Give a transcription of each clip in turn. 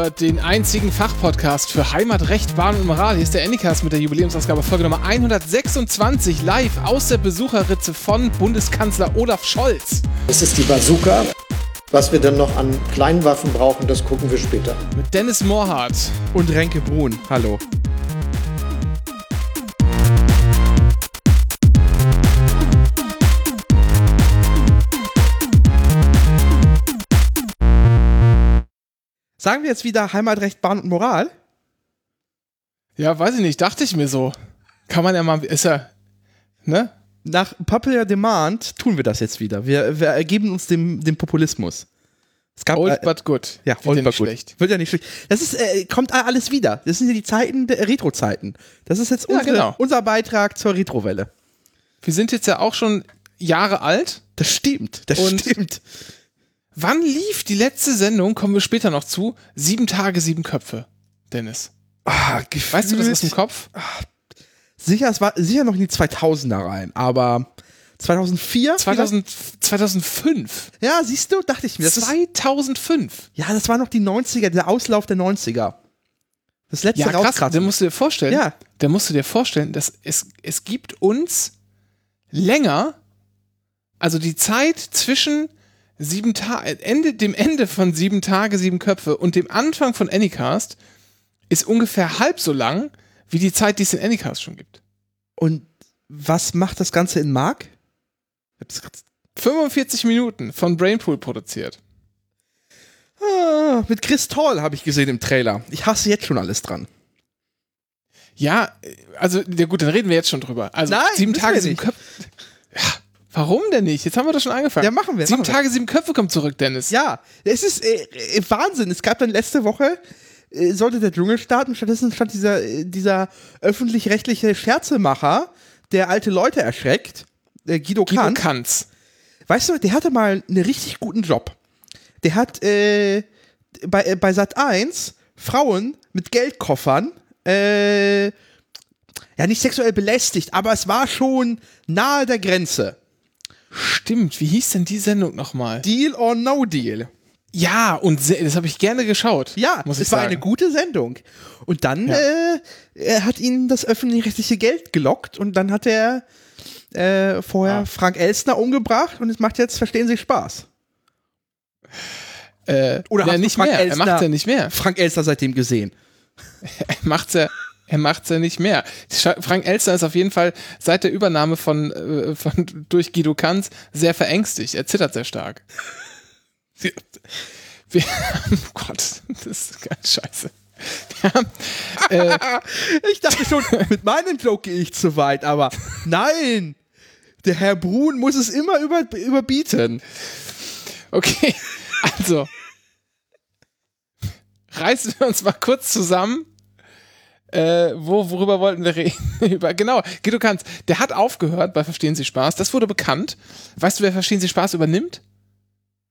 hört den einzigen Fachpodcast für Heimat, Recht, Bahn und Moral. Hier ist der Endicast mit der Jubiläumsausgabe Folge Nummer 126 live aus der Besucherritze von Bundeskanzler Olaf Scholz. Es ist die Bazooka. Was wir dann noch an kleinen Waffen brauchen, das gucken wir später. Mit Dennis Mohrhardt. Und Renke Brun. Hallo. Sagen wir jetzt wieder Heimatrecht, Bahn und Moral? Ja, weiß ich nicht, dachte ich mir so. Kann man ja mal, ist ja, ne? Nach Popular Demand tun wir das jetzt wieder. Wir, wir ergeben uns dem, dem Populismus. Es gab, old äh, but good. Ja, Wird old ja but good. schlecht. Wird ja nicht schlecht. Das ist, äh, kommt alles wieder. Das sind ja die Zeiten der Retro-Zeiten. Das ist jetzt Ja, unsere, genau. unser Beitrag zur Retrowelle. Wir sind jetzt ja auch schon Jahre alt. Das stimmt. Das stimmt. Wann lief die letzte Sendung? Kommen wir später noch zu. Sieben Tage, sieben Köpfe. Dennis. Ah, Weißt du das aus dem gefühlt- Kopf? Sicher, es war sicher noch in die 2000er rein, aber 2004? 2000, 2005. vielleicht? Ja, siehst du, dachte ich mir. Das ist, 2005. ja, das war noch die 90er, der Auslauf der 90er. Das letzte Ja, krass. Da musst du dir vorstellen, Ja. da musst du dir vorstellen, dass es, es gibt uns länger, also die Zeit zwischen sieben Ta Ende, dem Ende von sieben Tage, sieben Köpfe und dem Anfang von Anycast ist ungefähr halb so lang, wie die Zeit, die es in Anycast schon gibt. Und was macht das Ganze in Mark? Ich hab's grad- 45 Minuten von Brainpool produziert. Ah, mit Chris Toll habe ich gesehen im Trailer. Ich hasse jetzt schon alles dran. Ja, also, ja gut, dann reden wir jetzt schon drüber. Also, Nein, sieben Tage, sieben. Köpfe. Ja, warum denn nicht? Jetzt haben wir doch schon angefangen. Ja, machen wir, Sieben machen wir. Tage, sieben Köpfe kommt zurück, Dennis. Ja, es ist äh, äh, Wahnsinn. Es gab dann letzte Woche, äh, sollte der Dschungel starten, stattdessen stand dieser, äh, dieser öffentlich-rechtliche Scherzemacher, der alte Leute erschreckt, äh, Guido, Guido Kanz. Kanz. Weißt du, der hatte mal einen richtig guten Job. Der hat äh, bei, äh, bei Sat 1 Frauen mit Geldkoffern äh, ja nicht sexuell belästigt, aber es war schon nahe der Grenze. Stimmt, wie hieß denn die Sendung nochmal? Deal or no deal. Ja, und das habe ich gerne geschaut. Ja, muss ich es war sagen. eine gute Sendung. Und dann Ja. äh, hat ihn das öffentlich-rechtliche Geld gelockt und dann hat er äh, vorher Ah. Frank Elstner umgebracht und es macht jetzt, verstehen Sie, Spaß. Äh, Oder ja, hast du nicht Frank mehr. Er macht's ja nicht mehr. Frank Elstner seitdem gesehen. Er macht's ja. Er macht's ja nicht mehr. Frank Elster ist auf jeden Fall seit der Übernahme von, äh, von durch Guido Kanz sehr verängstigt. Er zittert sehr stark. Wir, wir, oh Gott, das ist ganz scheiße. Äh, Ich dachte schon, mit meinem Joke gehe ich zu weit, aber nein! Der Herr Brun muss es immer über, überbieten. Okay, also reißen wir uns mal kurz zusammen. Äh, wo, worüber wollten wir reden? Genau, Guido Kanz, der hat aufgehört bei Verstehen Sie Spaß. Das wurde bekannt. Weißt du, wer Verstehen Sie Spaß übernimmt?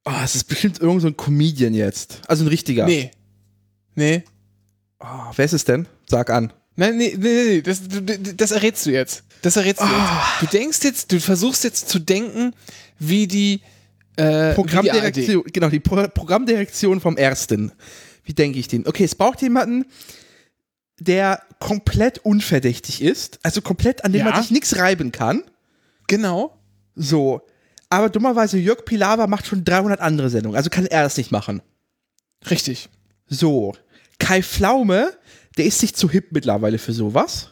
Oh, es ist bestimmt irgend so ein Comedian jetzt. Also ein richtiger. Nee. Nee. Oh, wer ist es denn? Sag an. Nein, nee, nee, nee, das, das errätst du jetzt. Das errätst du jetzt. Du denkst jetzt, du versuchst jetzt zu denken, wie die, äh, wie die Programmdirektion, genau, die Pro Programmdirektion vom Ersten. Wie denke ich den? Okay, es braucht jemanden, der komplett unverdächtig ist, also komplett an dem Ja. man sich nichts reiben kann. Genau. So. Aber dummerweise, Jörg Pilawa macht schon 300 andere Sendungen, also kann er das nicht machen. Richtig. So. Kai Pflaume, der ist sich zu hip mittlerweile für sowas.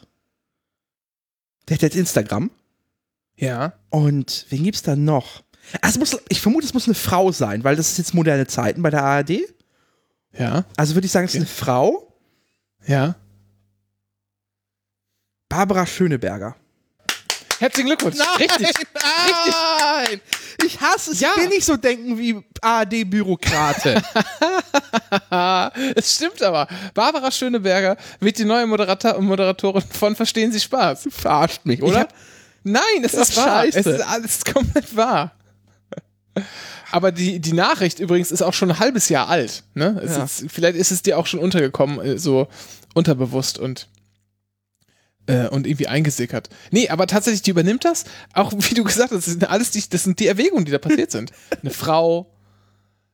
Der hat jetzt Instagram. Ja. Und wen gibt's da noch? Es muss, ich vermute, es muss eine Frau sein, weil das ist jetzt moderne Zeiten bei der ARD. Ja. Also würde ich sagen, es ist eine Frau. Ja. Barbara Schöneberger. Herzlichen Glückwunsch. Richtig. Nein! Ich hasse es. Ja. Ich will nicht so denken wie ARD-Bürokrate. es stimmt aber. Barbara Schöneberger wird die neue Moderator Moderatorin von Verstehen Sie Spaß. Verarscht mich, Ich oder? hab, nein, es ist wahr. scheiße. Es ist alles komplett wahr. Aber die, die Nachricht übrigens ist auch schon ein halbes Jahr alt. Ne? Es Ja. ist, vielleicht ist es dir auch schon untergekommen, äh, so unterbewusst und, äh, und irgendwie eingesickert. Nee, aber tatsächlich, die übernimmt das. Auch wie du gesagt hast, das sind alles die, das sind die Erwägungen, die da passiert sind. Eine Frau,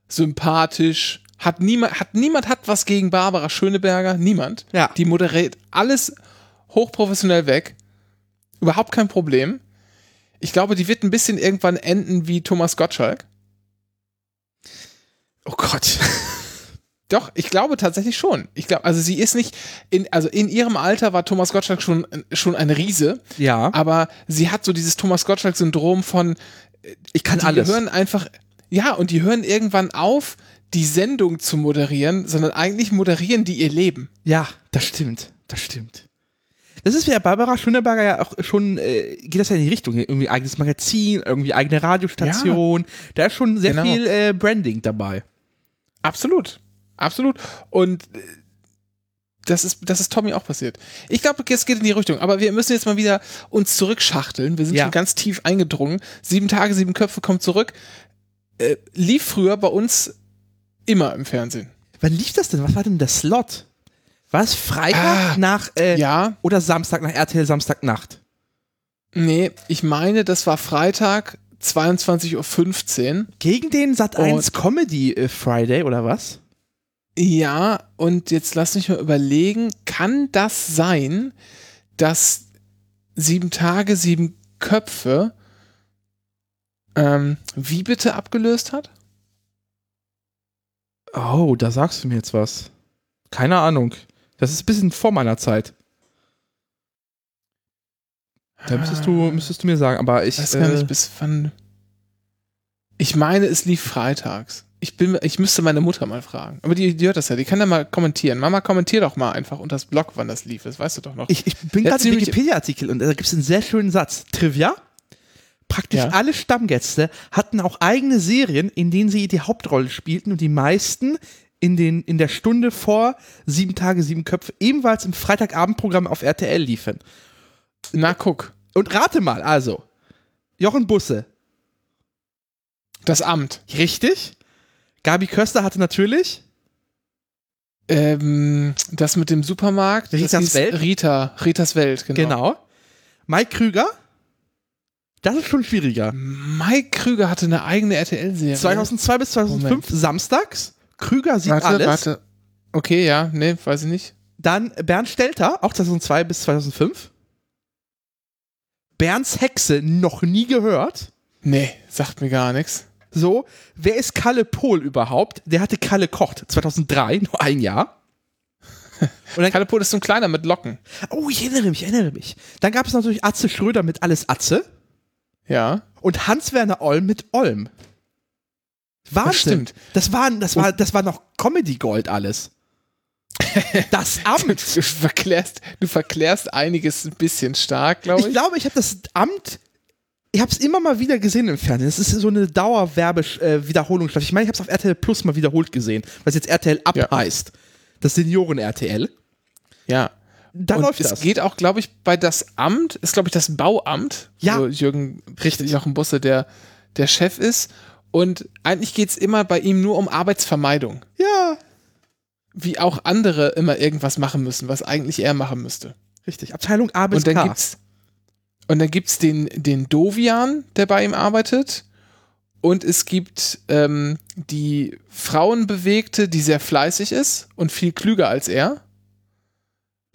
sympathisch, Hat niemand, hat niemand hat was gegen Barbara Schöneberger. Niemand. Ja. Die moderiert alles hochprofessionell weg. Überhaupt kein Problem. Ich glaube, die wird ein bisschen irgendwann enden wie Thomas Gottschalk. Oh Gott. Doch, ich glaube tatsächlich schon. Ich glaube, also sie ist nicht, in, also in ihrem Alter war Thomas Gottschalk schon, schon ein Riese, Ja. aber sie hat so dieses Thomas Gottschalk-Syndrom von, Ich kann die alles. hören einfach, ja, und die hören irgendwann auf, die Sendung zu moderieren, sondern eigentlich moderieren die ihr Leben. Ja, das stimmt. Das stimmt. Das ist ja Barbara Schöneberger ja auch schon, äh, geht das ja in die Richtung. Irgendwie eigenes Magazin, irgendwie eigene Radiostation. Da ist schon sehr Genau. viel äh, Branding dabei. Absolut. Absolut. Und äh, das ist, das ist Tommy auch passiert. Ich glaube, es geht in die Richtung, aber wir müssen jetzt mal wieder uns zurückschachteln. Wir sind Ja. schon ganz tief eingedrungen. Sieben Tage, sieben Köpfe kommt zurück. Äh, lief früher bei uns immer im Fernsehen. Wann lief das denn? Was war denn der Slot? War es Freitag Ah, nach äh, Ja, oder Samstag nach RTL Samstagnacht? nee, ich meine, das war Freitag, 22.15 Uhr. Gegen den Sat 1 Und- Comedy äh, Friday oder was? Ja, und jetzt lass mich mal überlegen, kann das sein, dass sieben Tage, sieben Köpfe ähm, wie bitte abgelöst hat? Oh, da sagst du mir jetzt was. Keine Ahnung. Das ist ein bisschen vor meiner Zeit. Da müsstest du, müsstest du mir sagen, aber ich. Ich weiß gar äh, nicht, bis wann. Ich meine, es lief freitags. Ich, bin, ich müsste meine Mutter mal fragen. Aber die, die hört das ja, die kann ja mal kommentieren. Mama, kommentier doch mal einfach unter das Blog, wann das lief. Das weißt du doch noch. Ich, ich bin gerade im Wikipedia-Artikel und da gibt es einen sehr schönen Satz. Trivia. Praktisch Ja. alle Stammgäste hatten auch eigene Serien, in denen sie die Hauptrolle spielten und die meisten in, den, in der Stunde vor Sieben Tage, Sieben Köpfe ebenfalls im Freitagabendprogramm auf RTL liefen. Na, guck. Und rate mal, also, Jochen Busse, Das Amt. richtig? Gabi Köster hatte natürlich Ähm, das mit dem Supermarkt. Ritas Welt? Rita. Ritas Welt, genau. Genau. Mike Krüger. Das ist schon schwieriger. Mike Krüger hatte eine eigene RTL-Serie. 2002 bis 2005 samstags. Krüger sieht warte, alles. warte. Okay, ja, nee, weiß ich nicht. Dann Bernd Stelter, auch 2002 bis 2005. Bernds Hexe, noch nie gehört. Nee, sagt mir gar nichts. So, wer ist Kalle Pohl überhaupt? Der hatte Kalle kocht 2003, nur ein Jahr. Und dann, Kalle Pohl ist so ein kleiner mit Locken. oh, ich erinnere mich, ich erinnere mich. Dann gab es natürlich Atze Schröder mit Alles Atze Ja. und Hans-Werner Olm mit Olm. Wahnsinn. stimmt. Das war, das war, das war noch Comedy Gold alles. Das Amt. Du verklärst, du verklärst einiges ein bisschen stark, glaube Ich ich. glaube, ich habe das Amt, ich habe es immer mal wieder gesehen im Fernsehen. Das ist so eine Dauerwerbe-Wiederholungsstaffel. Ich meine, ich habe es auf RTL Plus mal wiederholt gesehen, was jetzt RTL Up Ja. heißt. Das Senioren-RTL. Ja. Da und läuft es das. geht auch, glaube ich, bei das Amt, ist, glaube ich, das Bauamt, Ja. wo Jürgen Richtig. Jochen Busse der, der Chef ist. Und eigentlich geht es immer bei ihm nur um Arbeitsvermeidung. ja, Wie auch andere immer irgendwas machen müssen, was eigentlich er machen müsste. richtig. Abteilung A bis Und dann K. gibt's und dann gibt's den den Dovian, der bei ihm arbeitet, und es gibt ähm, die Frauenbewegte, die sehr fleißig ist und viel klüger als er.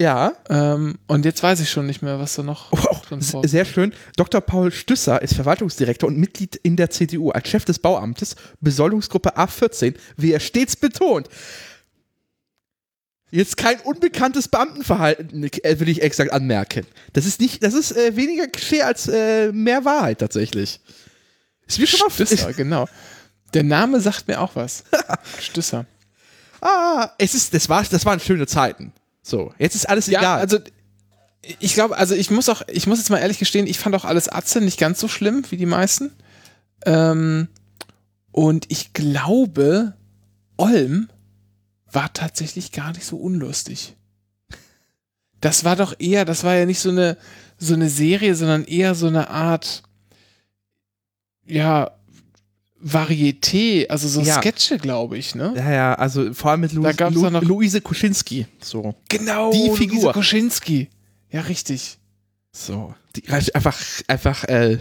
ja. Ähm, und jetzt weiß ich schon nicht mehr, was da noch Oh, vorkommt. sehr schön. Dr. Paul Stüsser ist Verwaltungsdirektor und Mitglied in der CDU als Chef des Bauamtes, Besoldungsgruppe A14, wie er stets betont. Jetzt kein unbekanntes Beamtenverhalten, äh, will ich exakt anmerken. Das ist nicht, das ist äh, weniger Klischee als äh, mehr Wahrheit tatsächlich. Ist mir schon mal Stüsser, genau. Der Name sagt mir auch was. Stüsser. Ah, es ist, das war, das waren schöne Zeiten. So, jetzt ist alles Ja, egal. also ich glaube, also ich muss auch, ich muss jetzt mal ehrlich gestehen, ich fand auch alles Atze nicht ganz so schlimm wie die meisten. Ähm, und ich glaube, Olm war tatsächlich gar nicht so unlustig. Das war doch eher, das war ja nicht so eine, so eine Serie, sondern eher so eine Art, ja, Varieté, also so Ja. Sketche, glaube ich, ne? ja, ja, also vor allem mit Lu Da Lu noch- Luise Kuschinski. So. Genau, Die Luise Figur. Koschinski. Ja, richtig. So, die, einfach, einfach, äh,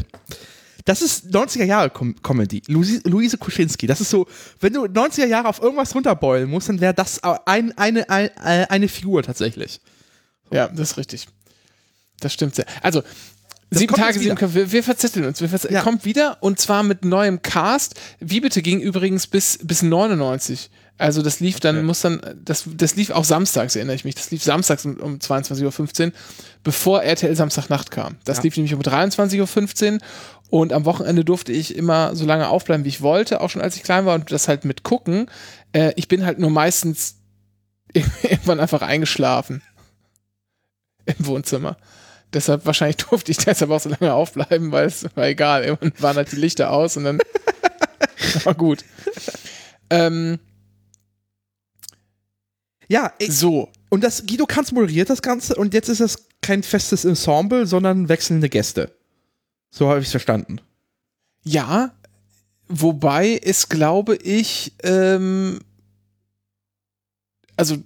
Das ist 90er Jahre Com Comedy. Luise, Luise Kuschinski. Das ist so, wenn du 90er Jahre auf irgendwas runterbeulen musst, dann wäre das ein, eine, ein, äh, eine Figur tatsächlich. Ja, das ist richtig. Das stimmt sehr. Also, sieben Tage, sieben Köpfe. Wir, wir verzetteln uns. Wir verzetteln. Ja. Kommt wieder und zwar mit neuem Cast. Wie bitte ging übrigens bis, bis 99. Also das lief dann, muss dann, das, das lief auch samstags, erinnere ich mich. Das lief samstags um, um 22.15 Uhr, bevor RTL Samstagnacht kam. Das Ja. lief nämlich um 23.15 Uhr und am Wochenende durfte ich immer so lange aufbleiben, wie ich wollte, auch schon als ich klein war und das halt mit gucken. Äh, ich bin halt nur meistens irgendwann einfach eingeschlafen im Wohnzimmer. Deshalb wahrscheinlich durfte ich deshalb auch so lange aufbleiben, weil es war egal. Irgendwann waren halt die Lichter aus und dann war gut. Ähm, Ja, ich, so, und das Guido Kanz moderiert das Ganze und jetzt ist es kein festes Ensemble, sondern wechselnde Gäste. So habe ich es verstanden. ja, wobei es, glaube ich, ähm, also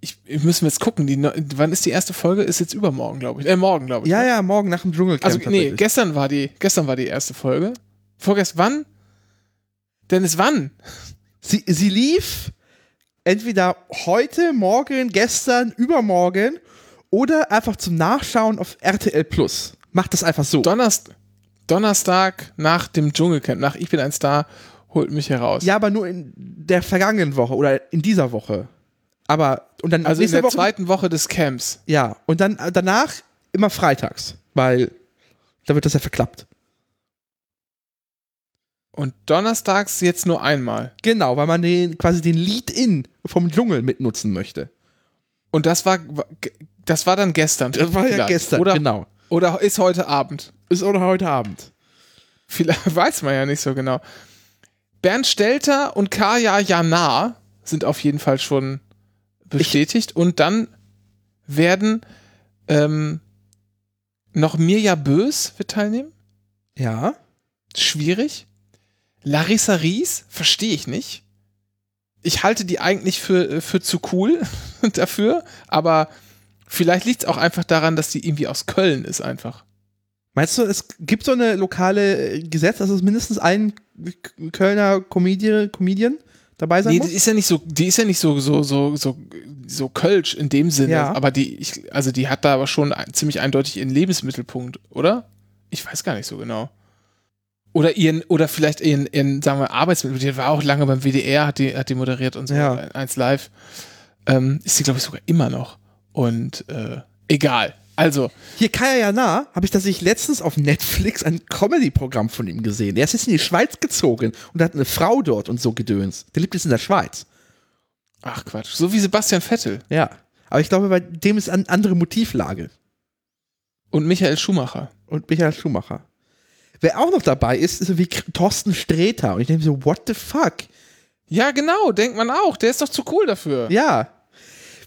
ich, ich müssen wir jetzt gucken, die, wann ist die erste Folge? Ist jetzt übermorgen, glaube ich. Äh, morgen, glaube ich. Ja, ne? ja, morgen nach dem Dschungelcamp. Also nee, gestern war die, gestern war die erste Folge. Vorgestern, wann? Dennis, wann? Sie, sie lief entweder heute, morgen, gestern, übermorgen oder einfach zum Nachschauen auf RTL Plus. Macht das einfach so. Donnerst Donnerstag nach dem Dschungelcamp, nach Ich bin ein Star, holt mich heraus. Ja, aber nur in der vergangenen Woche oder in dieser Woche. Aber und dann also in der Woche, zweiten Woche des Camps. Ja, und dann äh, danach immer freitags, weil da wird das ja verklappt. Und donnerstags jetzt nur einmal. Genau, weil man den quasi den Lead-In vom Dschungel mitnutzen möchte. Und das war, das war dann gestern. Das war ja vielleicht. gestern, Oder, genau. oder ist heute Abend. Ist oder heute Abend. Vielleicht weiß man ja nicht so genau. Bernd Stelter und Kaya Jana sind auf jeden Fall schon bestätigt. und dann werden ähm, noch Mirja Bös wird teilnehmen. Ja. Schwierig. Larissa Ries, verstehe ich nicht. Ich halte die eigentlich für, für zu cool dafür, aber vielleicht liegt es auch einfach daran, dass die irgendwie aus Köln ist einfach. Meinst du, es gibt so eine lokale äh, Gesetz, dass es mindestens ein Kölner Comedi Comedian dabei sein Nee, muss? die ist ja nicht so, die ist ja nicht so, so, so, so, so Kölsch in dem Sinne, Ja. aber die, ich, also die hat da aber schon ein, ziemlich eindeutig ihren Lebensmittelpunkt, oder? Ich weiß gar nicht so genau. Oder ihren, oder vielleicht ihren, ihren sagen wir, Arbeitsmittelpunkt. Die war auch lange beim WDR, hat die, hat die moderiert und so, Ja. eins live. Ähm, ist sie, glaube ich, sogar immer noch. Und äh, egal. Also, Hier Kaya Jana habe ich tatsächlich letztens auf Netflix ein Comedy-Programm von ihm gesehen. Der ist jetzt in die Schweiz gezogen und hat eine Frau dort und so gedöns. Der lebt jetzt in der Schweiz. ach Quatsch, so wie Sebastian Vettel Ja. Aber ich glaube, bei dem ist eine andere Motivlage. und Michael Schumacher. Und Michael Schumacher. Wer auch noch dabei ist, ist so wie Thorsten Sträter. Und ich denke so, what the fuck? Ja, genau, denkt man auch. Der ist doch zu cool dafür. Ja.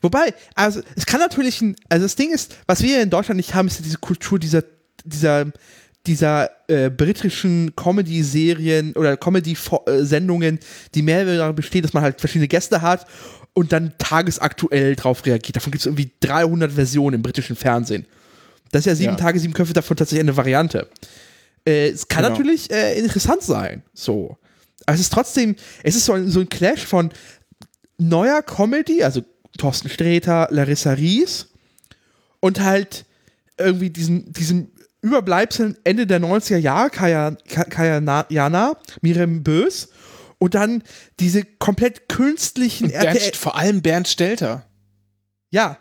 Wobei, also es kann natürlich ein, also das Ding ist, was wir in Deutschland nicht haben, ist ja diese Kultur dieser, dieser, dieser äh, britischen Comedy-Serien oder Comedy-Sendungen, die mehr darin bestehen, dass man halt verschiedene Gäste hat und dann tagesaktuell drauf reagiert. Davon gibt es irgendwie 300 Versionen im britischen Fernsehen. Das ist ja sieben Ja. Tage, sieben Köpfe davon tatsächlich eine Variante. Äh, es kann Genau. natürlich äh, interessant sein, so. Aber es ist trotzdem, es ist so ein, so ein Clash von neuer Comedy, also Thorsten Sträter, Larissa Ries und halt irgendwie diesen, diesem Überbleibseln Ende der 90er Jahre, Kaya, Ka- Kaya Na- Jana, Miriam Bös und dann diese komplett künstlichen RTL. Bernd, vor allem Bernd Stelter. Ja.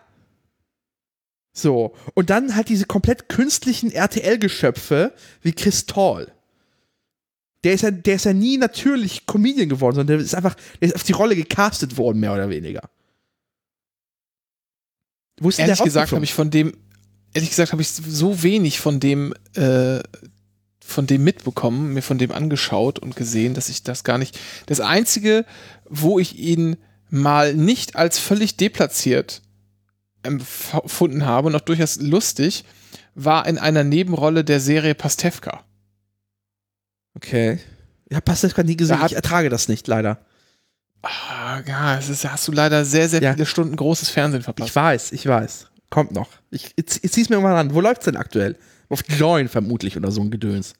So. Und dann halt diese komplett künstlichen RTL-Geschöpfe wie Chris Tall. Der ist, ja, der ist ja nie natürlich Comedian geworden, sondern der ist einfach, der ist auf die Rolle gecastet worden, mehr oder weniger. Wo ist Ehrlich der gesagt habe ich von dem, ehrlich gesagt habe ich so wenig von dem, äh, von dem mitbekommen, mir von dem angeschaut und gesehen, dass ich das gar nicht. Das einzige, wo ich ihn mal nicht als völlig deplatziert empfunden habe, noch durchaus lustig, war in einer Nebenrolle der Serie Pastewka. Okay. Ja, passt das gerade nie gesehen. Hat- ich ertrage das nicht, leider. Ah, ja, es ist, hast du leider sehr, sehr Ja. viele Stunden großes Fernsehen verpasst. Ich weiß, ich weiß. Kommt noch. Ich, ich, ich zieh's mir mal an. Wo läuft's denn aktuell? Auf Join vermutlich oder so ein Gedöns.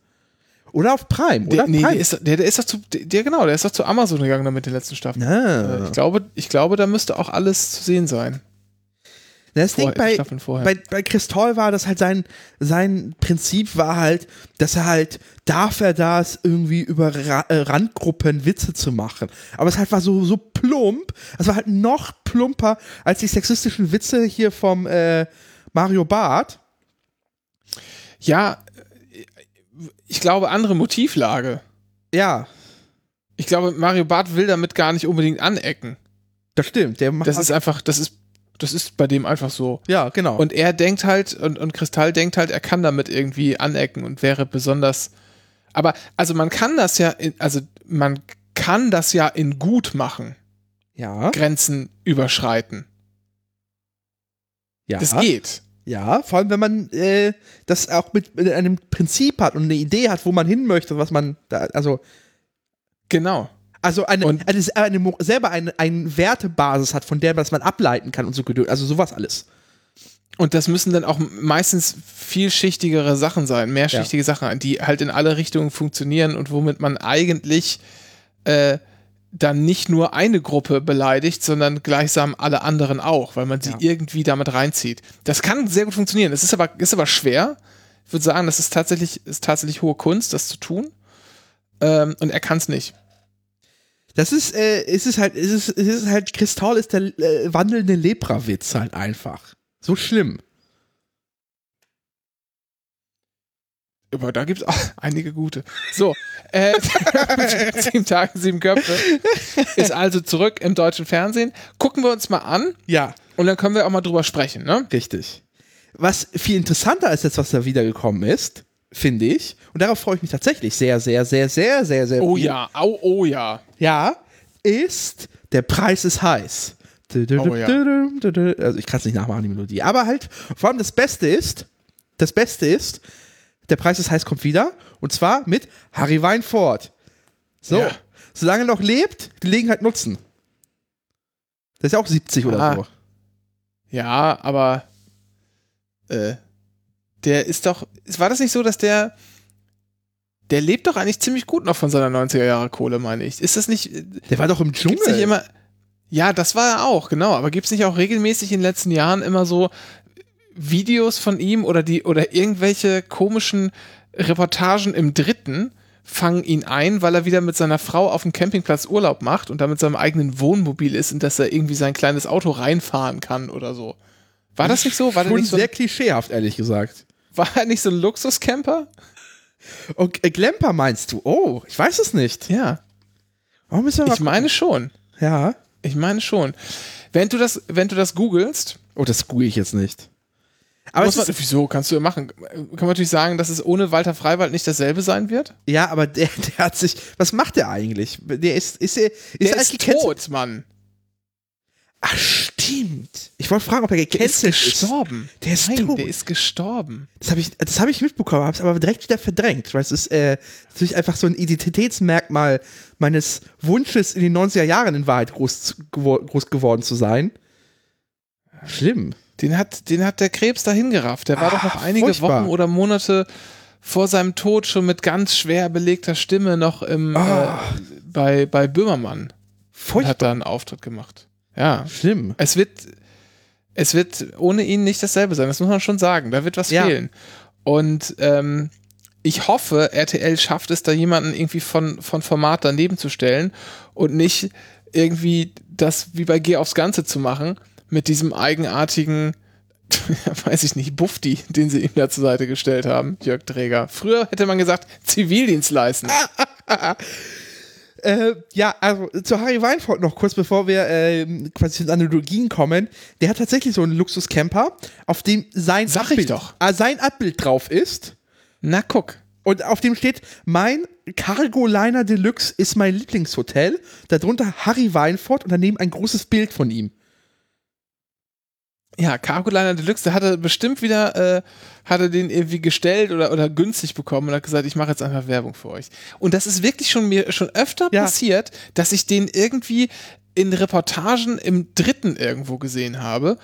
Oder auf Prime, Der, oder? nee, Prime. der ist, der, der ist doch zu, der, genau, der ist doch zu Amazon gegangen mit den letzten Staffeln. ah. Äh, Ich glaube, ich glaube, da müsste auch alles zu sehen sein. Das Ding bei, bei, bei Kristall war das halt sein, sein Prinzip war halt, dass er halt, darf er das irgendwie über Ra äh, Randgruppen Witze zu machen. Aber es halt war so, so plump, es war halt noch plumper als die sexistischen Witze hier vom äh, Mario Barth. Ja, ich glaube, andere Motivlage. Ja, Ich glaube, Mario Barth will damit gar nicht unbedingt anecken. das stimmt. Der macht Das ist einfach, das ist, das ist bei dem einfach so. ja, genau. Und er denkt halt, und, und Kristall denkt halt, er kann damit irgendwie anecken und wäre besonders. Aber, also man kann das ja, in, also man kann das ja in gut machen, ja, Grenzen überschreiten. ja. Das geht. Ja, vor allem wenn man äh, das auch mit, mit einem Prinzip hat und eine Idee hat, wo man hin möchte, was man da, also Genau. Also eine, Und- eine, eine, selber eine, eine Wertebasis hat, von der was man ableiten kann und so geduld. Also sowas alles. Und das müssen dann auch meistens vielschichtigere Sachen sein, mehrschichtige Sachen, die halt in alle Richtungen funktionieren und womit man eigentlich äh, dann nicht nur eine Gruppe beleidigt, sondern gleichsam alle anderen auch, weil man sie Ja. irgendwie damit reinzieht. Das kann sehr gut funktionieren. Es ist aber, ist aber schwer. Ich würde sagen, das ist tatsächlich, ist tatsächlich hohe Kunst, das zu tun. Ähm, und er kann es nicht. Das ist, äh, es ist halt, es ist, es ist halt, Kristall ist der äh, wandelnde Lepra-Witz halt einfach. So schlimm. Aber da gibt es auch einige gute. So, äh, sieben Tage, sieben Köpfe ist also zurück im deutschen Fernsehen. Gucken wir uns mal an Ja, und dann können wir auch mal drüber sprechen, ne? richtig. Was viel interessanter ist jetzt, was da wiedergekommen ist, finde ich, und darauf freue ich mich tatsächlich sehr, sehr, sehr, sehr, sehr, sehr Oh viel. ja, au, oh ja. Ja, ist der Preis ist heiß. Oh ja. Also ich kann es nicht nachmachen, die Melodie. Aber halt, vor allem das Beste ist, das Beste ist, der Preis ist heiß kommt wieder. Und zwar mit Harry Weinfurt. So, Ja. solange er noch lebt, Gelegenheit nutzen. Der ist ja auch 70 oder Ah. so. Ja, aber äh, der ist doch, war das nicht so, dass der der lebt doch eigentlich ziemlich gut noch von seiner 90er Jahre Kohle, meine ich. Ist das nicht, Der war doch im Dschungel. Gibt's nicht immer. Ja, das war er auch, genau. Aber gibt es nicht auch regelmäßig in den letzten Jahren immer so Videos von ihm oder die oder irgendwelche komischen Reportagen im Dritten fangen ihn ein, weil er wieder mit seiner Frau auf dem Campingplatz Urlaub macht und da mit seinem eigenen Wohnmobil ist und dass er irgendwie sein kleines Auto reinfahren kann oder so. War das nicht so? War Schon nicht so, sehr klischeehaft, ehrlich gesagt. War er nicht so ein Luxuscamper? Und äh, Glemper meinst du? Oh, ich weiß es nicht. Ja, Warum müssen wir mal ich meine schon. gucken? Ja. Ich meine schon. Wenn du das, wenn du das googelst, Oh, das google ich jetzt nicht. Aber man, ist, wieso? Kannst du ja machen. Kann man natürlich sagen, dass es ohne Walter Freiwald nicht dasselbe sein wird? ja, aber der, der hat sich. Was macht der eigentlich? Der ist, ist er, ist Der er ist gecancelt? tot, Mann. Ach, stimmt. Ich wollte fragen, ob er ist gecancelt ist. gestorben. Der ist Nein, tot. der ist gestorben. Das habe ich, das hab ich mitbekommen, habe es aber direkt wieder verdrängt, weil es ist äh, natürlich einfach so ein Identitätsmerkmal meines Wunsches, in den 90er Jahren in Wahrheit groß, groß geworden zu sein. Schlimm. Den hat, den hat der Krebs dahin gerafft. Der war doch noch Ah, einige furchtbar. Wochen oder Monate vor seinem Tod schon mit ganz schwer belegter Stimme noch im, Ah. äh, bei, bei Böhmermann und Furchtbar. hat da einen Auftritt gemacht. Ja. Schlimm. Es wird, es wird ohne ihn nicht dasselbe sein. Das muss man schon sagen. Da wird was Ja. fehlen. Und ähm, ich hoffe, RTL schafft es, da jemanden irgendwie von, von Format daneben zu stellen und nicht irgendwie das wie bei Geh aufs Ganze zu machen mit diesem eigenartigen, weiß ich nicht, Bufti, den sie ihm da zur Seite gestellt haben, Jörg Träger. Früher hätte man gesagt, Zivildienst leisten. Äh, ja, also zu Harry Weinfurt noch kurz, bevor wir ähm, quasi zu den Analogien kommen. Der hat tatsächlich so einen Luxuscamper, auf dem sein Sag ich Abbild, doch. Ah, sein Abbild drauf ist. Na guck. Und auf dem steht, mein Cargo Liner Deluxe ist mein Lieblingshotel. Darunter Harry Weinfurt und daneben ein großes Bild von ihm. Ja, Cargoliner Deluxe, der hatte bestimmt wieder, äh, hatte den irgendwie gestellt oder, oder günstig bekommen und hat gesagt, ich mache jetzt einfach Werbung für euch. Und das ist wirklich schon mir schon öfter Ja. passiert, dass ich den irgendwie in Reportagen im dritten irgendwo gesehen habe.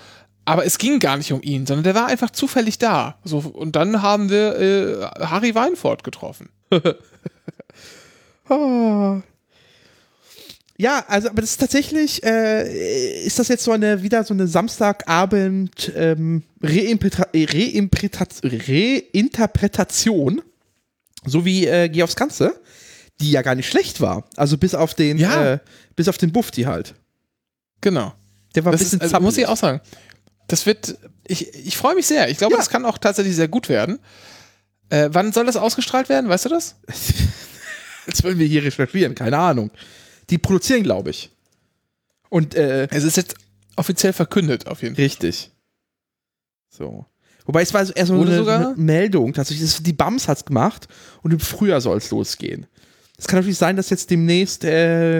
Aber es ging gar nicht um ihn, sondern der war einfach zufällig da. So, und dann haben wir äh, Harry Weinfurt getroffen. Oh. Ja, also, aber das ist tatsächlich, äh, ist das jetzt so eine, wieder so eine Samstagabend ähm, äh, Reinterpretation, so wie äh, Geh aufs Ganze, die ja gar nicht schlecht war. Also bis auf den, Ja. äh, bis auf den Bufti halt. Genau. Der war Das ein bisschen ist, also, muss ich auch sagen. Das wird, ich, ich freue mich sehr. Ich glaube, Ja. das kann auch tatsächlich sehr gut werden. Äh, wann soll das ausgestrahlt werden? Weißt du das? Jetzt wollen wir hier recherchieren, keine Ahnung. Die produzieren, glaube ich. Und, äh, Es ist jetzt offiziell verkündet, auf jeden Fall. Richtig. So. Wobei es war so Oder eine, sogar- eine Meldung. Tatsächlich, die BAMS hat's gemacht und im Frühjahr soll es losgehen. Es kann natürlich sein, dass jetzt demnächst äh,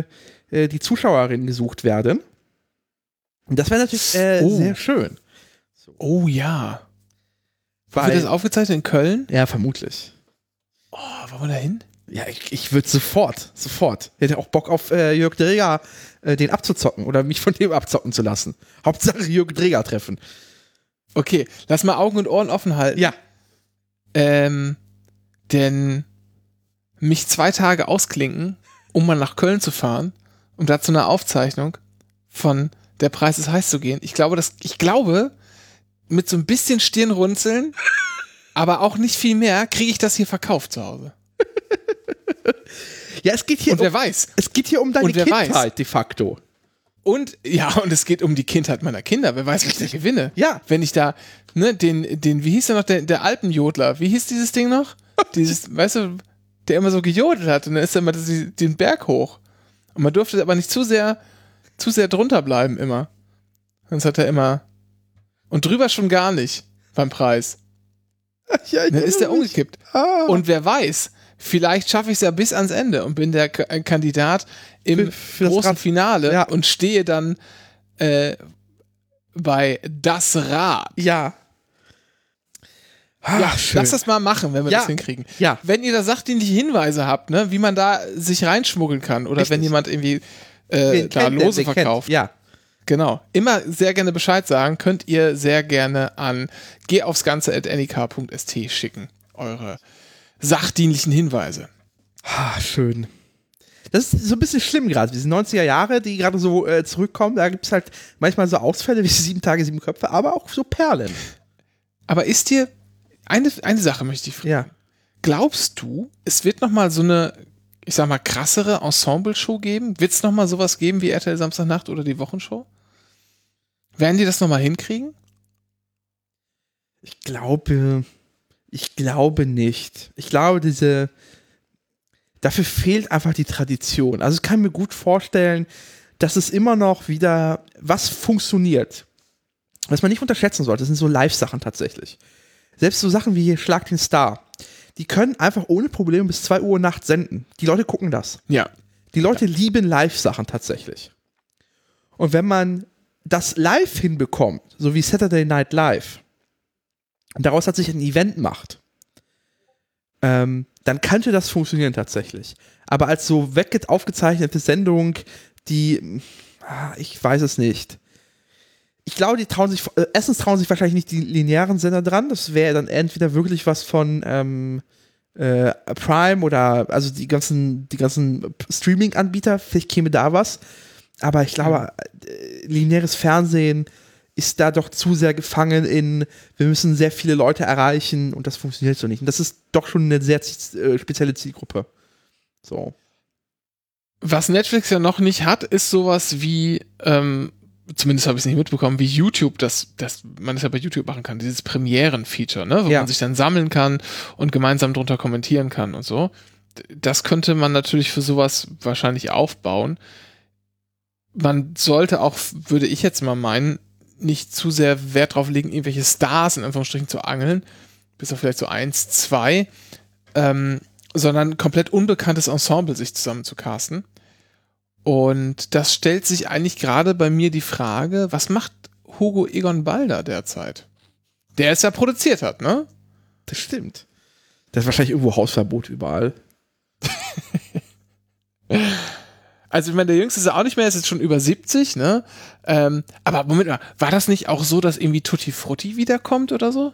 äh, die Zuschauerinnen gesucht werden. Und das wäre natürlich äh, Oh. sehr schön. Oh ja. Weil, Wird das aufgezeichnet in Köln? ja, vermutlich. Oh, wollen wir da hin? Ja, ich, ich würde sofort, sofort. Ich hätte auch Bock auf äh, Jörg Dreger, äh, den abzuzocken oder mich von dem abzocken zu lassen. Hauptsache Jörg Dreger treffen. Okay, lass mal Augen und Ohren offen halten. Ja. Ähm, denn mich zwei Tage ausklinken, um mal nach Köln zu fahren, um da zu einer Aufzeichnung von Der Preis ist heiß zu gehen. Ich glaube, dass, ich glaube, mit so ein bisschen Stirnrunzeln, aber auch nicht viel mehr, kriege ich das hier verkauft zu Hause. Ja, es geht hier, Und um, wer weiß. es geht hier um deine Kindheit weiß. de facto. Und ja, und es geht um die Kindheit meiner Kinder. Wer weiß, wie ich da gewinne. Ja. Wenn ich da, ne, den, den, wie hieß der noch, der, der Alpenjodler, wie hieß dieses Ding noch? Dieses, weißt du, der immer so gejodelt hat und dann ist er immer den Berg hoch. Und man durfte aber nicht zu sehr, zu sehr drunter bleiben immer. Sonst hat er immer, und drüber schon gar nicht beim Preis. Ja, Dann ist mich. umgekippt. Ah. Und wer weiß, vielleicht schaffe ich es ja bis ans Ende und bin der K äh, Kandidat im Für- für großen Finale Ja. und stehe dann äh, bei Das Rad. ja. ja, Ah, schön. lass das mal machen, wenn wir Ja. das hinkriegen. Ja. Wenn ihr da sachdienliche Hinweise habt, ne, wie man da sich reinschmuggeln kann oder Richtig. wenn jemand irgendwie äh, da kennt? Lose Wen kennt? verkauft. Ja. Genau. Immer sehr gerne Bescheid sagen. Könnt ihr sehr gerne an geh aufs Ganze at nik.st schicken. Eure sachdienlichen Hinweise. Ah, schön. Das ist so ein bisschen schlimm gerade. Diese 90er Jahre, die gerade so äh, zurückkommen, da gibt es halt manchmal so Ausfälle wie sieben Tage, sieben Köpfe, aber auch so Perlen. Aber ist dir eine, eine Sache möchte ich fragen. Ja. Glaubst du, es wird noch mal so eine, ich sag mal, krassere Ensemble-Show geben? Wird es noch mal sowas geben wie RTL Samstagnacht oder die Wochenshow? Werden die das noch mal hinkriegen? Ich glaube, ich glaube nicht. Ich glaube, diese, dafür fehlt einfach die Tradition. Also ich kann mir gut vorstellen, dass es immer noch wieder was funktioniert. Was man nicht unterschätzen sollte, das sind so Live-Sachen tatsächlich. Selbst so Sachen wie hier Schlag den Star. Die können einfach ohne Probleme bis 2 Uhr nachts senden. Die Leute gucken das. Ja. Die Leute lieben Live-Sachen tatsächlich. Und wenn man das live hinbekommt, so wie Saturday Night Live, daraus hat sich ein Event macht, ähm, dann könnte das funktionieren tatsächlich. Aber als so wegge aufgezeichnete Sendung, die, ah, ich weiß es nicht. Ich glaube, die trauen sich, äh, erstens trauen sich wahrscheinlich nicht die linearen Sender dran. Das wäre dann entweder wirklich was von ähm, äh, Prime oder also die ganzen, die ganzen Streaming-Anbieter, vielleicht käme da was. Aber ich glaube, äh, lineares Fernsehen ist da doch zu sehr gefangen in, wir müssen sehr viele Leute erreichen und das funktioniert so nicht. Und das ist doch schon eine sehr äh, spezielle Zielgruppe. So. Was Netflix ja noch nicht hat, ist sowas wie, ähm, zumindest habe ich es nicht mitbekommen, wie YouTube, das, das man es ja bei YouTube machen kann, dieses Premieren-Feature, ne, wo Ja. man sich dann sammeln kann und gemeinsam drunter kommentieren kann und so. Das könnte man natürlich für sowas wahrscheinlich aufbauen. Man sollte auch, würde ich jetzt mal meinen, nicht zu sehr Wert drauf legen, irgendwelche Stars in Anführungsstrichen zu angeln, bis auf vielleicht so eins, zwei, ähm, sondern komplett unbekanntes Ensemble sich zusammen zu casten. Und das stellt sich eigentlich gerade bei mir die Frage, was macht Hugo Egon Balder derzeit? Der es ja produziert hat, ne? Das stimmt. Da ist wahrscheinlich irgendwo Hausverbot überall. Also ich meine, der Jüngste ist ja auch nicht mehr, ist jetzt schon über 70, ne? Ähm, aber Moment mal, war das nicht auch so, dass irgendwie Tutti Frutti wiederkommt oder so?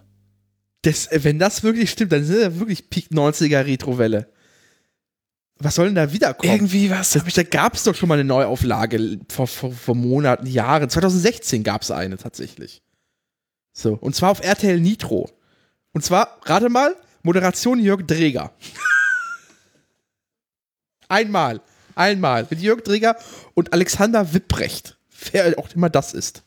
Das, äh, wenn das wirklich stimmt, dann sind ja wirklich Peak 90er Retrowelle. Was soll denn da wiederkommen? Irgendwie was. Das, da gab es doch schon mal eine Neuauflage vor, vor, vor Monaten, Jahren. 2016 gab es eine tatsächlich. So, und zwar auf RTL Nitro. Und zwar, rate mal, Moderation Jörg Dreger. einmal, einmal. Mit Jörg Dreger und Alexander Wipprecht. Wer auch immer das ist.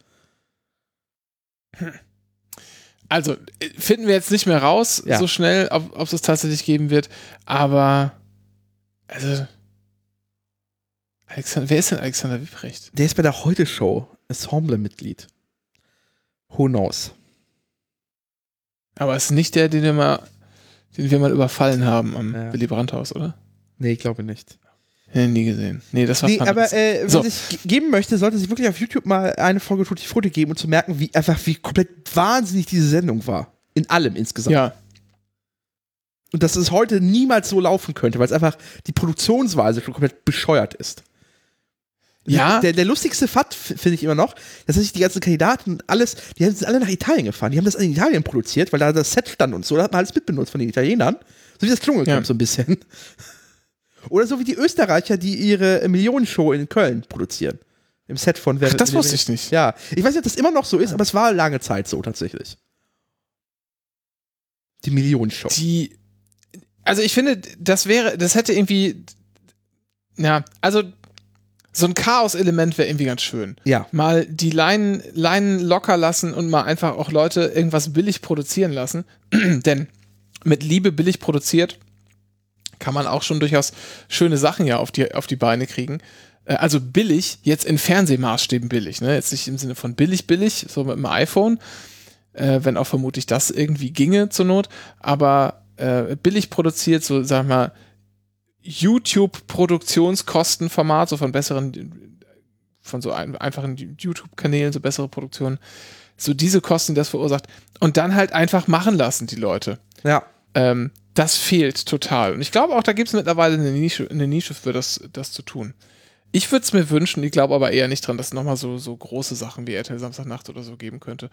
Also, äh, finden wir jetzt nicht mehr raus, Ja. so schnell, ob ob es das tatsächlich geben wird, aber also Alexander, wer ist denn Alexander Wipprecht? Der ist bei der Heute-Show Ensemble-Mitglied. Who knows? Aber es ist nicht der, den wir mal, den wir mal überfallen haben am Ja. Willy Brandt-Haus, oder? Nee, ich glaube nicht. Nie gesehen. Nee, das war Nee, aber äh, was So. ich ge- geben möchte, sollte sich wirklich auf YouTube mal eine Folge Tutti Frutti geben und zu merken, wie einfach wie komplett wahnsinnig diese Sendung war. In allem insgesamt. Ja, Und dass es heute niemals so laufen könnte, weil es einfach die Produktionsweise schon komplett bescheuert ist. Ja. Der, der lustigste Fakt finde ich immer noch, dass sich die ganzen Kandidaten und alles, die sind alle nach Italien gefahren. Die haben das in Italien produziert, weil da das Set stand und so. Da hat man alles mitbenutzt von den Italienern. So wie das Dschungelcamp Ja. so ein bisschen. Oder so wie die Österreicher, die ihre Millionenshow in Köln produzieren. Im Set von Wer Ach, das wusste ich nicht. Ja, ich weiß nicht, ob das immer noch so ist, aber es war lange Zeit so tatsächlich. Die Millionenshow. die, also ich finde, das wäre, das hätte irgendwie, ja, also so ein Chaos-Element wäre irgendwie ganz schön. Ja. Mal die Leinen, Leinen locker lassen und mal einfach auch Leute irgendwas billig produzieren lassen. Denn mit Liebe billig produziert kann man auch schon durchaus schöne Sachen ja auf die, auf die Beine kriegen. Äh, Also billig, jetzt in Fernsehmaßstäben billig, ne? Jetzt nicht im Sinne von billig, billig, so mit dem iPhone, äh, wenn auch vermutlich das irgendwie ginge zur Not, aber äh, billig produziert, so sag mal, YouTube-Produktionskostenformat, so von besseren, von so ein, einfachen YouTube-Kanälen, so bessere Produktionen, so diese Kosten, die das verursacht. Und dann halt einfach machen lassen, die Leute. Ja. Ähm, das fehlt total. Und ich glaube auch, da gibt es mittlerweile eine Nische, eine Nische für das, das zu tun. Ich würde es mir wünschen, ich glaube aber eher nicht dran, dass es nochmal so, so große Sachen wie RTL Samstagnacht oder so geben könnte.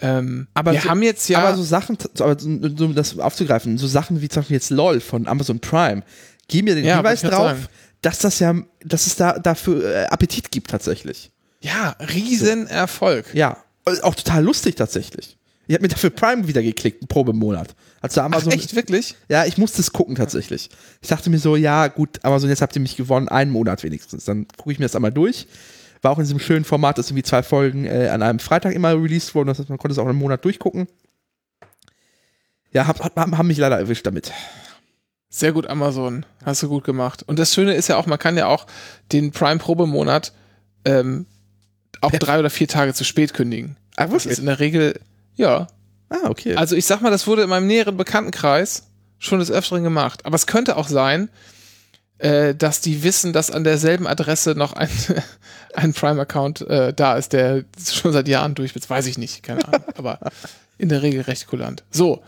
Ähm, Aber wir so- haben jetzt ja. Aber so Sachen, so- aber so, so, um das aufzugreifen, so Sachen wie zum Beispiel jetzt LOL von Amazon Prime, geben ja den Ja, Hinweis drauf, sagen. dass das ja, dass es da dafür äh, Appetit gibt tatsächlich. ja, Riesenerfolg. Ja. Und Auch total lustig tatsächlich. Ich habe mir dafür Prime wieder geklickt, einen Probemonat. Also Ach, Amazon, echt, wirklich? ja, ich musste es gucken tatsächlich. Ich dachte mir so, ja, gut, Amazon, jetzt habt ihr mich gewonnen, einen Monat wenigstens. Dann gucke ich mir das einmal durch. War auch in diesem schönen Format, dass irgendwie zwei Folgen äh, an einem Freitag immer released wurden. Das heißt, man konnte es auch einen Monat durchgucken. Ja, hab, hab, haben mich leider erwischt damit. Sehr gut, Amazon. Hast du gut gemacht. Und das Schöne ist ja auch, man kann ja auch den Prime-Probemonat ähm, auch drei oder vier Tage zu spät kündigen. Ah, Das ist in der Regel, ja. Ah, okay. Also ich sag mal, das wurde in meinem näheren Bekanntenkreis schon des Öfteren gemacht. Aber es könnte auch sein, äh, dass die wissen, dass an derselben Adresse noch ein, ein Prime-Account äh, da ist, der schon seit Jahren durch ist. Weiß ich nicht, keine Ahnung. aber in der Regel recht kulant. So.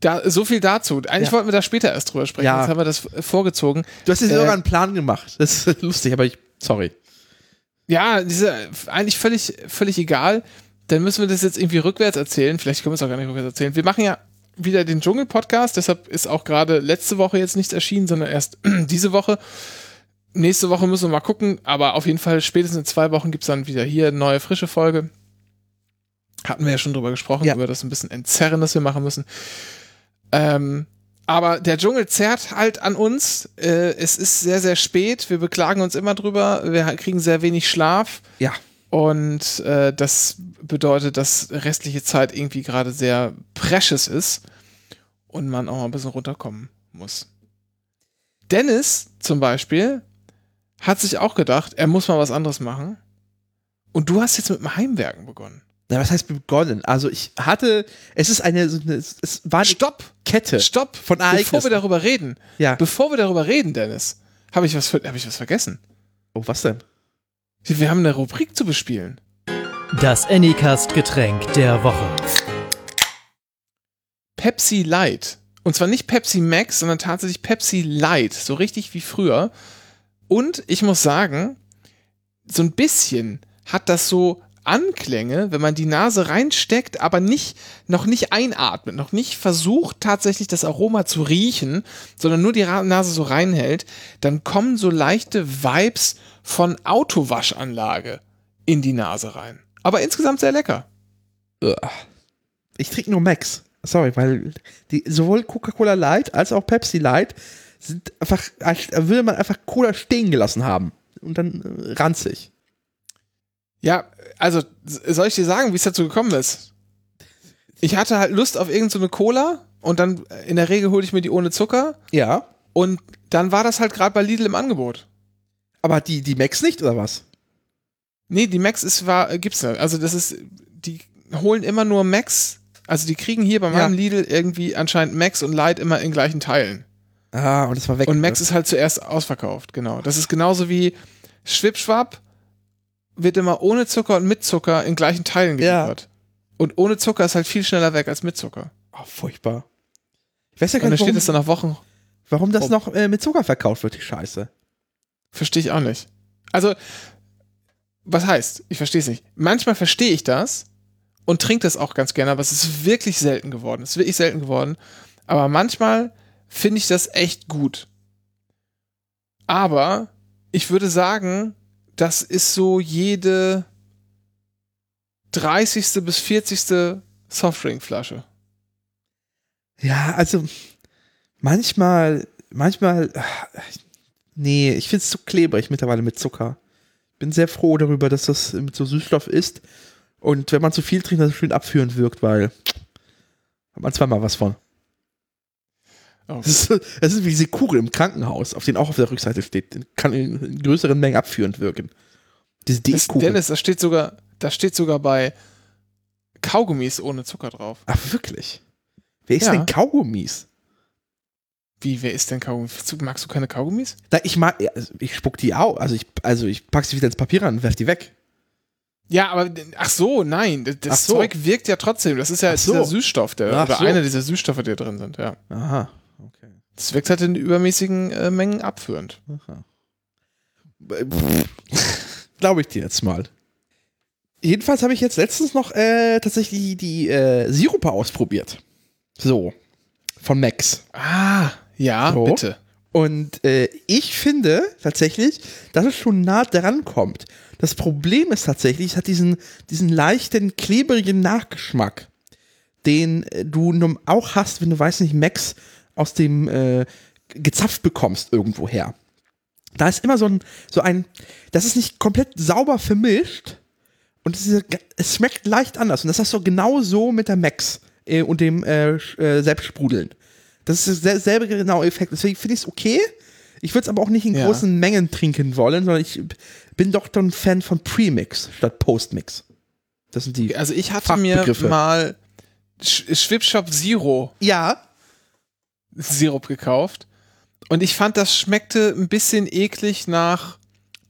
Da, so viel dazu. Eigentlich Ja. wollten wir da später erst drüber sprechen. Ja. Jetzt haben wir das vorgezogen. du hast jetzt äh, sogar einen Plan gemacht. Das ist lustig, aber ich, sorry. Ja, diese, eigentlich völlig, völlig egal. Dann müssen wir das jetzt irgendwie rückwärts erzählen. Vielleicht können wir es auch gar nicht rückwärts erzählen. Wir machen ja wieder den Dschungel-Podcast, deshalb ist auch gerade letzte Woche jetzt nichts erschienen, sondern erst diese Woche. Nächste Woche müssen wir mal gucken, aber auf jeden Fall spätestens in zwei Wochen gibt es dann wieder hier eine neue frische Folge. Hatten wir ja schon drüber gesprochen, Ja. über das ein bisschen entzerren, das wir machen müssen. Ähm, aber der Dschungel zerrt halt an uns. Äh, es ist sehr, sehr spät. Wir beklagen uns immer drüber. Wir kriegen sehr wenig Schlaf. Ja. Und äh, das bedeutet, dass restliche Zeit irgendwie gerade sehr precious ist und man auch mal ein bisschen runterkommen muss. Dennis zum Beispiel hat sich auch gedacht, er muss mal was anderes machen. Und du hast jetzt mit dem Heimwerken begonnen. Na, was heißt begonnen? Also ich hatte, es ist eine, es war eine Stopp! Kette Stopp! von Bevor wir darüber reden, ja. bevor wir darüber reden, Dennis, habe ich, was ver- hab ich was vergessen. Oh, was denn? Wir haben eine Rubrik zu bespielen. Das Anycast-Getränk der Woche. Pepsi Light. Und zwar nicht Pepsi Max, sondern tatsächlich Pepsi Light. So richtig wie früher. Und ich muss sagen, so ein bisschen hat das so Anklänge, wenn man die Nase reinsteckt, aber nicht, noch nicht einatmet, noch nicht versucht tatsächlich das Aroma zu riechen, sondern nur die Nase so reinhält, dann kommen so leichte Vibes von Autowaschanlage in die Nase rein. Aber insgesamt sehr lecker. Ich trinke nur Max. Sorry, weil die, sowohl Coca-Cola Light als auch Pepsi Light sind einfach, als würde man einfach Cola stehen gelassen haben. Und dann äh, ranzig. Ja, also soll ich dir sagen, wie es dazu gekommen ist? Ich hatte halt Lust auf irgendeine so Cola und dann in der Regel hole ich mir die ohne Zucker Ja. und dann war das halt gerade bei Lidl im Angebot. Aber die, die Max nicht, oder was? Nee, die Max ist war äh, gibt's nicht. Also das ist die holen immer nur Max, also die kriegen hier bei meinem Ja. Lidl irgendwie anscheinend Max und Light immer in gleichen Teilen. Ah, und das war weg. Und Max ist halt zuerst ausverkauft, genau. Das ist genauso wie Schwipschwapp wird immer ohne Zucker und mit Zucker in gleichen Teilen Ja. geliefert. Und ohne Zucker ist halt viel schneller weg als mit Zucker. oh, furchtbar. Ich weiß ja Und gar dann nicht, steht warum, es dann nach Wochen. warum das Oh. noch äh, mit Zucker verkauft wird, die Scheiße. Verstehe ich auch nicht. Also, was heißt? Ich verstehe es nicht. Manchmal verstehe ich das und trinke das auch ganz gerne, aber es ist wirklich selten geworden. Es ist wirklich selten geworden. Aber manchmal finde ich das echt gut. Aber ich würde sagen, das ist so jede 30. bis 40. Softdrinkflasche. Ja, also manchmal, manchmal, ach, nee, ich finde es zu klebrig mittlerweile mit Zucker. Bin sehr froh darüber, dass das mit so Süßstoff ist. Und wenn man zu viel trinkt, dass es schön abführend wirkt, weil hat man zweimal was von. Oh. Das ist, das ist wie diese Kugel im Krankenhaus, auf denen auch auf der Rückseite steht. Kann in, größeren Mengen abführend wirken. Diese Das, D-Kugel. Dennis, das steht sogar, das steht sogar bei Kaugummis ohne Zucker drauf. Ach, wirklich? Wer ist Ja. denn Kaugummis? Wie, wer ist denn Kaugummi? Magst du keine Kaugummis? Na, ich mag, also ich spuck die auch. Also ich, also ich pack sie wieder ins Papier ran und werf die weg. Ja, aber ach so, nein, das so. Zeug wirkt ja trotzdem. Das ist ja so. dieser Süßstoff, der Ach oder so. einer dieser Süßstoffe, die da drin sind. Ja, Aha, okay. das wirkt halt in übermäßigen äh, Mengen abführend. Aha. Glaube ich dir jetzt mal. Jedenfalls habe ich jetzt letztens noch äh, tatsächlich die, die äh, Sirupe ausprobiert. So. Von Max. Ah, ja, So. bitte. Und äh, ich finde tatsächlich, dass es schon nah dran kommt. Das Problem ist tatsächlich, es hat diesen, diesen leichten, klebrigen Nachgeschmack, den äh, du nun auch hast, wenn du, weiß nicht, Max aus dem äh, gezapft bekommst irgendwoher. Da ist immer so ein, so ein, das ist nicht komplett sauber vermischt und es, ist, es schmeckt leicht anders. Und das hast du genau so mit der Max äh, und dem äh, äh, Selbstsprudeln. Das ist derselbe genaue Effekt. Deswegen finde ich es okay. Ich würde es aber auch nicht in Ja. großen Mengen trinken wollen, sondern ich bin doch dann Fan von Premix statt Postmix. Das sind die. Also ich hatte mir mal Sch Schwipschop Zero Ja, Sirup gekauft und ich fand, das schmeckte ein bisschen eklig nach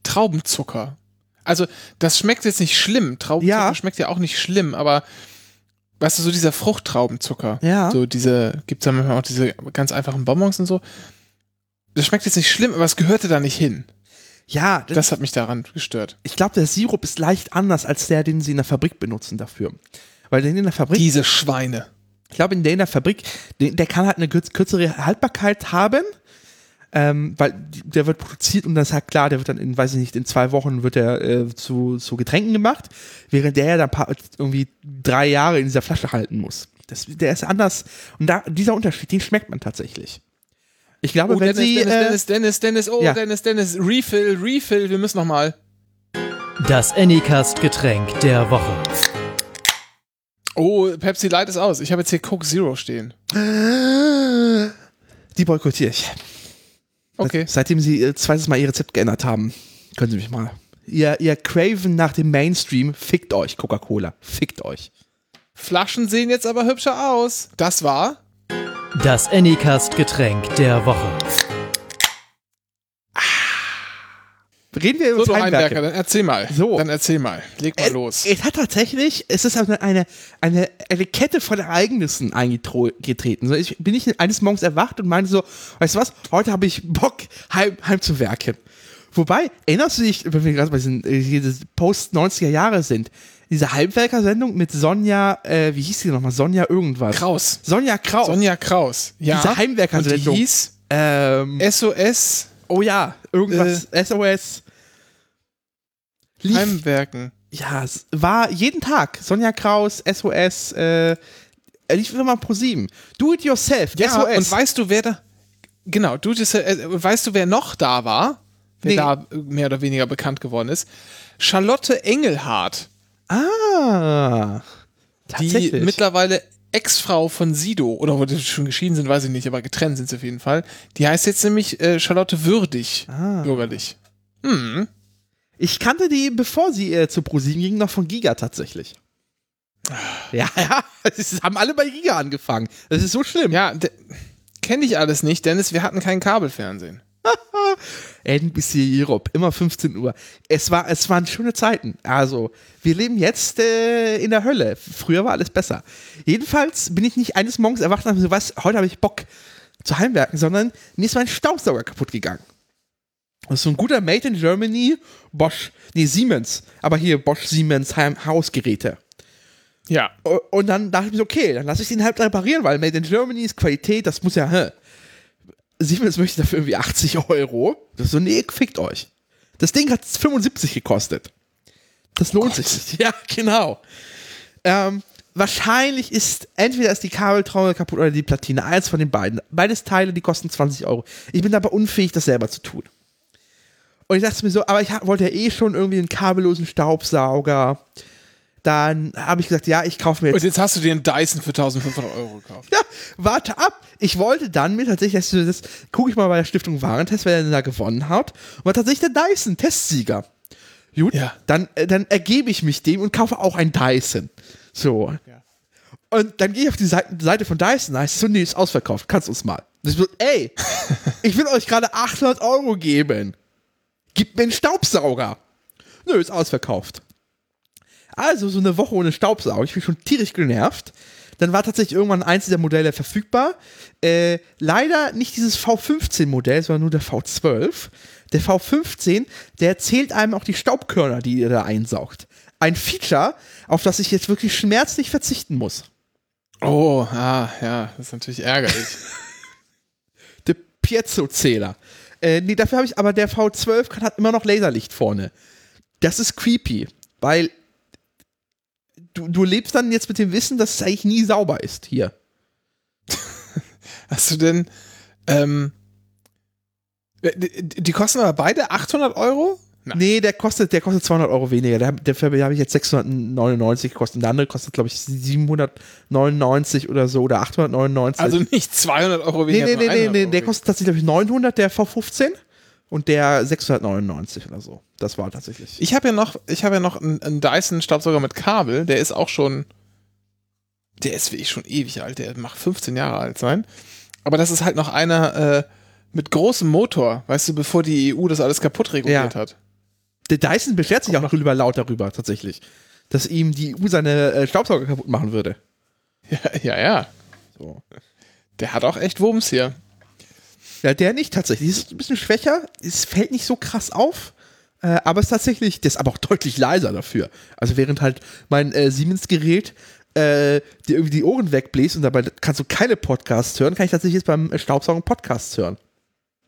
Traubenzucker. Also das schmeckt jetzt nicht schlimm. Traubenzucker Ja. schmeckt ja auch nicht schlimm, aber weißt du, so dieser Fruchttraubenzucker. Ja. So diese, gibt's ja manchmal auch diese ganz einfachen Bonbons und so. Das schmeckt jetzt nicht schlimm, aber es gehörte da nicht hin. ja. Das, Das hat mich daran gestört. ich glaube, der Sirup ist leicht anders als der, den sie in der Fabrik benutzen dafür. Weil den in der Fabrik Diese Schweine. Ich glaube, in der in der Fabrik, der, kann halt eine kürz- kürzere Haltbarkeit haben, ähm, weil der wird produziert und das ist halt klar, der wird dann in, weiß ich nicht, in zwei Wochen wird er äh, zu, zu Getränken gemacht, während der ja dann paar, irgendwie drei Jahre in dieser Flasche halten muss. Das, der ist anders und da, dieser Unterschied, den schmeckt man tatsächlich. Ich glaube, Oh, wenn Dennis, sie, Dennis, äh, Dennis, Dennis, Dennis, oh, ja. Dennis, Dennis, Refill, Refill, wir müssen noch mal. Das Anycast Getränk der Woche. Oh, Pepsi Light ist aus. Ich habe jetzt hier Coke Zero stehen. die boykottiere ich. Okay. Seitdem sie äh, zweites Mal ihr Rezept geändert haben, können sie mich mal. Ihr, ihr Craven nach dem Mainstream, fickt euch, Coca-Cola. Fickt euch. Flaschen sehen jetzt aber hübscher aus. Das war Das Anycast Getränk der Woche. Reden wir über so, Heimwerker. Heimwerker, dann erzähl mal. So. Dann erzähl mal. Leg mal Äh, los. Es hat tatsächlich, es ist eine, eine, eine, eine Kette von Ereignissen eingetreten. So, ich bin ich eines Morgens erwacht und meinte so, weißt du was, heute habe ich Bock, heim, heimzuwerken. Wobei, erinnerst du dich, wenn wir gerade bei diesen äh, hier diese Post-90er Jahre sind, diese Halbwerker-Sendung mit Sonja, äh, wie hieß die nochmal? Sonja irgendwas. Kraus. Sonja Kraus. Sonja Kraus. Ja. Diese Heimwerker-Sendung. Die hieß ähm, SOS oh ja, irgendwas. SOS. Lief, Heimwerken. ja, es war jeden Tag. Sonja Kraus, SOS, äh, er lief immer mal pro 7. Do it yourself, Ja, SOS. und weißt du, wer da. Genau, du, das, äh, weißt du, wer noch da war? Wer Nee. da äh, mehr oder weniger bekannt geworden ist? Charlotte Engelhardt, ah. die mittlerweile Ex-Frau von Sido, oder wo die schon geschieden sind, weiß ich nicht, aber getrennt sind sie auf jeden Fall. Die heißt jetzt nämlich äh, Charlotte Würdig, Ah. bürgerlich. Hm. Ich kannte die, bevor sie äh, zu ProSieben ging, noch von Giga tatsächlich. Ja, ja, es haben alle bei Giga angefangen. Das ist so schlimm. Ja, kenne ich alles nicht, Dennis, wir hatten kein Kabelfernsehen. NBC Europe, immer 15 Uhr. Es, war, es waren schöne Zeiten. Also, wir leben jetzt äh, in der Hölle. Früher war alles besser. Jedenfalls bin ich nicht eines Morgens erwacht und habe so, was, heute habe ich Bock zu heimwerken, sondern mir ist mein Staubsauger kaputt gegangen. Das ist so ein guter Made in Germany, Bosch, nee, Siemens, aber hier Bosch Siemens Hausgeräte. Ja. Und dann dachte ich mir, so, okay, dann lasse ich den halt reparieren, weil Made in Germany ist Qualität, das muss ja, hä. Siemens möchte dafür irgendwie 80 Euro. Das ist so, nee, fickt euch. Das Ding hat 75 gekostet. Das lohnt sich nicht. Ja, genau. Ähm, wahrscheinlich ist, entweder ist die Kabeltrommel kaputt oder die Platine. Eins von den beiden. Beides Teile, die kosten 20 Euro. Ich bin aber unfähig, das selber zu tun. Und ich dachte mir so, aber ich wollte ja eh schon irgendwie einen kabellosen Staubsauger. Dann habe ich gesagt, ja, ich kaufe mir jetzt Und jetzt hast du dir einen Dyson für 1500 Euro gekauft. ja, warte ab. Ich wollte dann mir tatsächlich, das, das gucke ich mal bei der Stiftung Warentest, wer denn da gewonnen hat. Und war tatsächlich der Dyson Testsieger. Gut, Ja. dann, äh, dann ergebe ich mich dem und kaufe auch ein Dyson. So. Ja. Und dann gehe ich auf die Seite, von Dyson, da heißt es so, nee, ist ausverkauft, kannst uns mal. Das wird, ey, ich will euch gerade 800 Euro geben. Gib mir einen Staubsauger. Nö, ist ausverkauft. Also so eine Woche ohne Staubsauger. Ich bin schon tierisch genervt. Dann war tatsächlich irgendwann eins dieser Modelle verfügbar. Äh, leider nicht dieses V15-Modell, sondern nur der V12. Der V15, der zählt einem auch die Staubkörner, die ihr da einsaugt. Ein Feature, auf das ich jetzt wirklich schmerzlich verzichten muss. Oh, ah, ja, das ist natürlich ärgerlich. Der Piezo-Zähler. Äh, nee, dafür habe ich, aber der V12 kann, hat immer noch Laserlicht vorne. Das ist creepy, weil du, du lebst dann jetzt mit dem Wissen, dass es eigentlich nie sauber ist hier. Hast du denn, ähm, die, die kosten aber beide 800 Euro? Nein. Nee, der kostet, der kostet 200 Euro weniger. Der, dafür habe ich jetzt 699 gekostet. Und der andere kostet, glaube ich, 799 oder so oder 899. Also nicht 200 Euro nee, weniger. nee, nee, nee, 100 nee, Euro der kostet tatsächlich, glaube ich, 900, der V15. Und der 699 oder so. Das war tatsächlich. Ich habe ja noch, ich habe ja noch einen, einen Dyson Staubsauger mit Kabel, der ist auch schon, der ist wie ich schon ewig alt, der macht 15 Jahre alt sein. Aber das ist halt noch einer äh, mit großem Motor, weißt du, bevor die EU das alles kaputt reguliert Ja. hat. Der Dyson beschwert sich auch noch drüber laut darüber, tatsächlich. Dass ihm die EU seine äh, Staubsauger kaputt machen würde. Ja, ja, ja. So. Der hat auch echt Wumms hier. Ja, der nicht tatsächlich. Ist ein bisschen schwächer. Es fällt nicht so krass auf. Äh, aber es ist tatsächlich, der ist aber auch deutlich leiser dafür. Also während halt mein äh, Siemens-Gerät äh, dir irgendwie die Ohren wegbläst und dabei kannst du keine Podcasts hören, kann ich tatsächlich jetzt beim Staubsaugen Podcasts hören.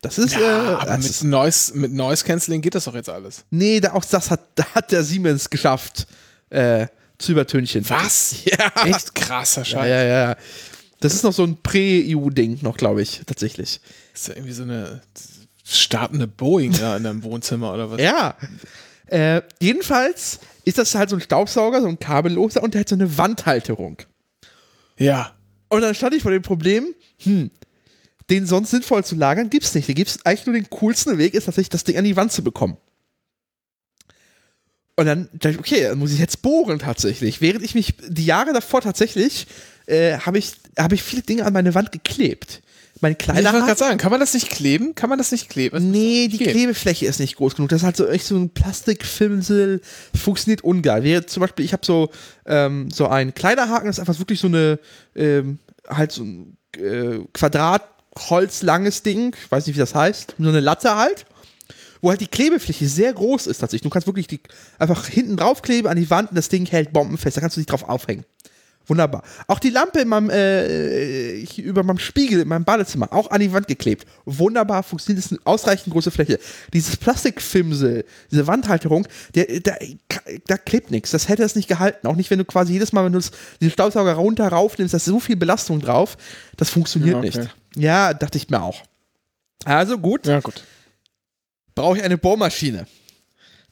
Das ist, äh, aber das mit ist Noise, mit Noise Cancelling geht das doch jetzt alles. nee, da, auch das hat, da hat der Siemens geschafft, äh, zu übertönchen. Was? Ja. Echt krasser Ja, Scheiß. ja, ja. Das ist noch so ein Prä-EU-Ding noch, glaube ich, tatsächlich. Ist ja irgendwie so eine startende Boeing da in deinem Wohnzimmer oder was? Ja. Äh, jedenfalls ist das halt so ein Staubsauger, so ein kabelloser und der hat so eine Wandhalterung. Ja. Und dann stand ich vor dem Problem, hm, den sonst sinnvoll zu lagern, gibt's nicht. Da gibt's eigentlich nur den coolsten Weg, ist tatsächlich das Ding an die Wand zu bekommen. Und dann dachte ich, okay, dann muss ich jetzt bohren tatsächlich. Während ich mich die Jahre davor tatsächlich, äh, habe ich, hab ich viele Dinge an meine Wand geklebt. Mein Ich wollte gerade sagen, kann man das nicht kleben? Kann man das nicht kleben? Nee, die Okay. Klebefläche ist nicht groß genug. Das ist halt so echt so ein Plastikfilmsel, funktioniert ungeil. Wie zum Beispiel, ich habe so, ähm, so einen Kleiderhaken, das ist einfach wirklich so eine, ähm, halt so ein äh, Quadratholzlanges Ding, ich weiß nicht, wie das heißt, so eine Latte halt, wo halt die Klebefläche sehr groß ist tatsächlich. Du kannst wirklich die einfach hinten drauf kleben an die Wand und das Ding hält bombenfest. Da kannst du dich drauf aufhängen. Wunderbar. Auch die Lampe in meinem, äh, über meinem Spiegel in meinem Badezimmer, auch an die Wand geklebt. Wunderbar funktioniert, ist eine ausreichend große Fläche. Dieses Plastikfimsel, diese Wandhalterung, der, der, da klebt nichts. Das hätte es nicht gehalten. Auch nicht, wenn du quasi jedes Mal, wenn du das- den Staubsauger runter raufnimmst, da ist so viel Belastung drauf. Das funktioniert Ja, okay. nicht. Ja, dachte ich mir auch. Also gut, Ja, gut. brauche ich eine Bohrmaschine.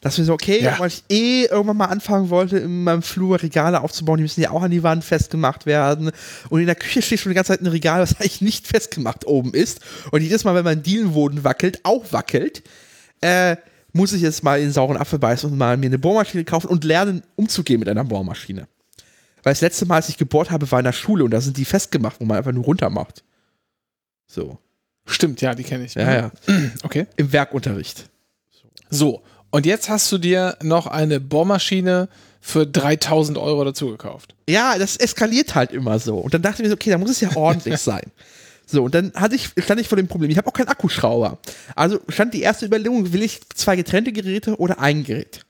Das ist so, okay, Ja. weil ich eh irgendwann mal anfangen wollte, in meinem Flur Regale aufzubauen. Die müssen ja auch an die Wand festgemacht werden. Und in der Küche steht schon die ganze Zeit ein Regal, das eigentlich nicht festgemacht oben ist. Und jedes Mal, wenn mein Dielenboden wackelt, auch wackelt, äh, muss ich jetzt mal in den sauren Apfel beißen und mal mir eine Bohrmaschine kaufen und lernen, umzugehen mit einer Bohrmaschine. Weil das letzte Mal, als ich gebohrt habe, war in der Schule und da sind die festgemacht, wo man einfach nur runter macht. So. Stimmt, ja, die kenne ich. Ja, ja. Okay. Im Werkunterricht. So, und jetzt hast du dir noch eine Bohrmaschine für 3000 Euro dazu gekauft. Ja, das eskaliert halt immer so. Und dann dachte ich mir so, okay, da muss es ja ordentlich sein. So, und dann hatte ich, stand ich vor dem Problem, ich habe auch keinen Akkuschrauber. Also stand die erste Überlegung, will ich zwei getrennte Geräte oder ein Gerät?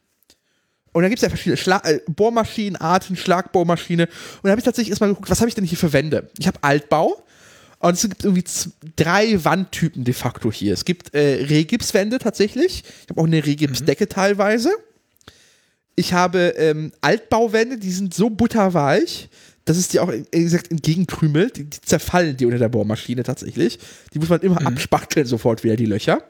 Und da gibt es ja verschiedene Schla äh, Bohrmaschinenarten, Schlagbohrmaschine. Und da habe ich tatsächlich erstmal geguckt, was habe ich denn hier für Wände? Ich habe Altbau. Und es gibt irgendwie drei Wandtypen de facto hier. Es gibt äh, Rehgipswände tatsächlich. Ich habe auch eine Rehgipsdecke teilweise. Ich habe ähm, Altbauwände, die sind so butterweich, dass es die auch, äh, wie gesagt, entgegenkrümelt. Die, die zerfallen die unter der Bohrmaschine tatsächlich. Die muss man immer abspachteln sofort wieder, die Löcher.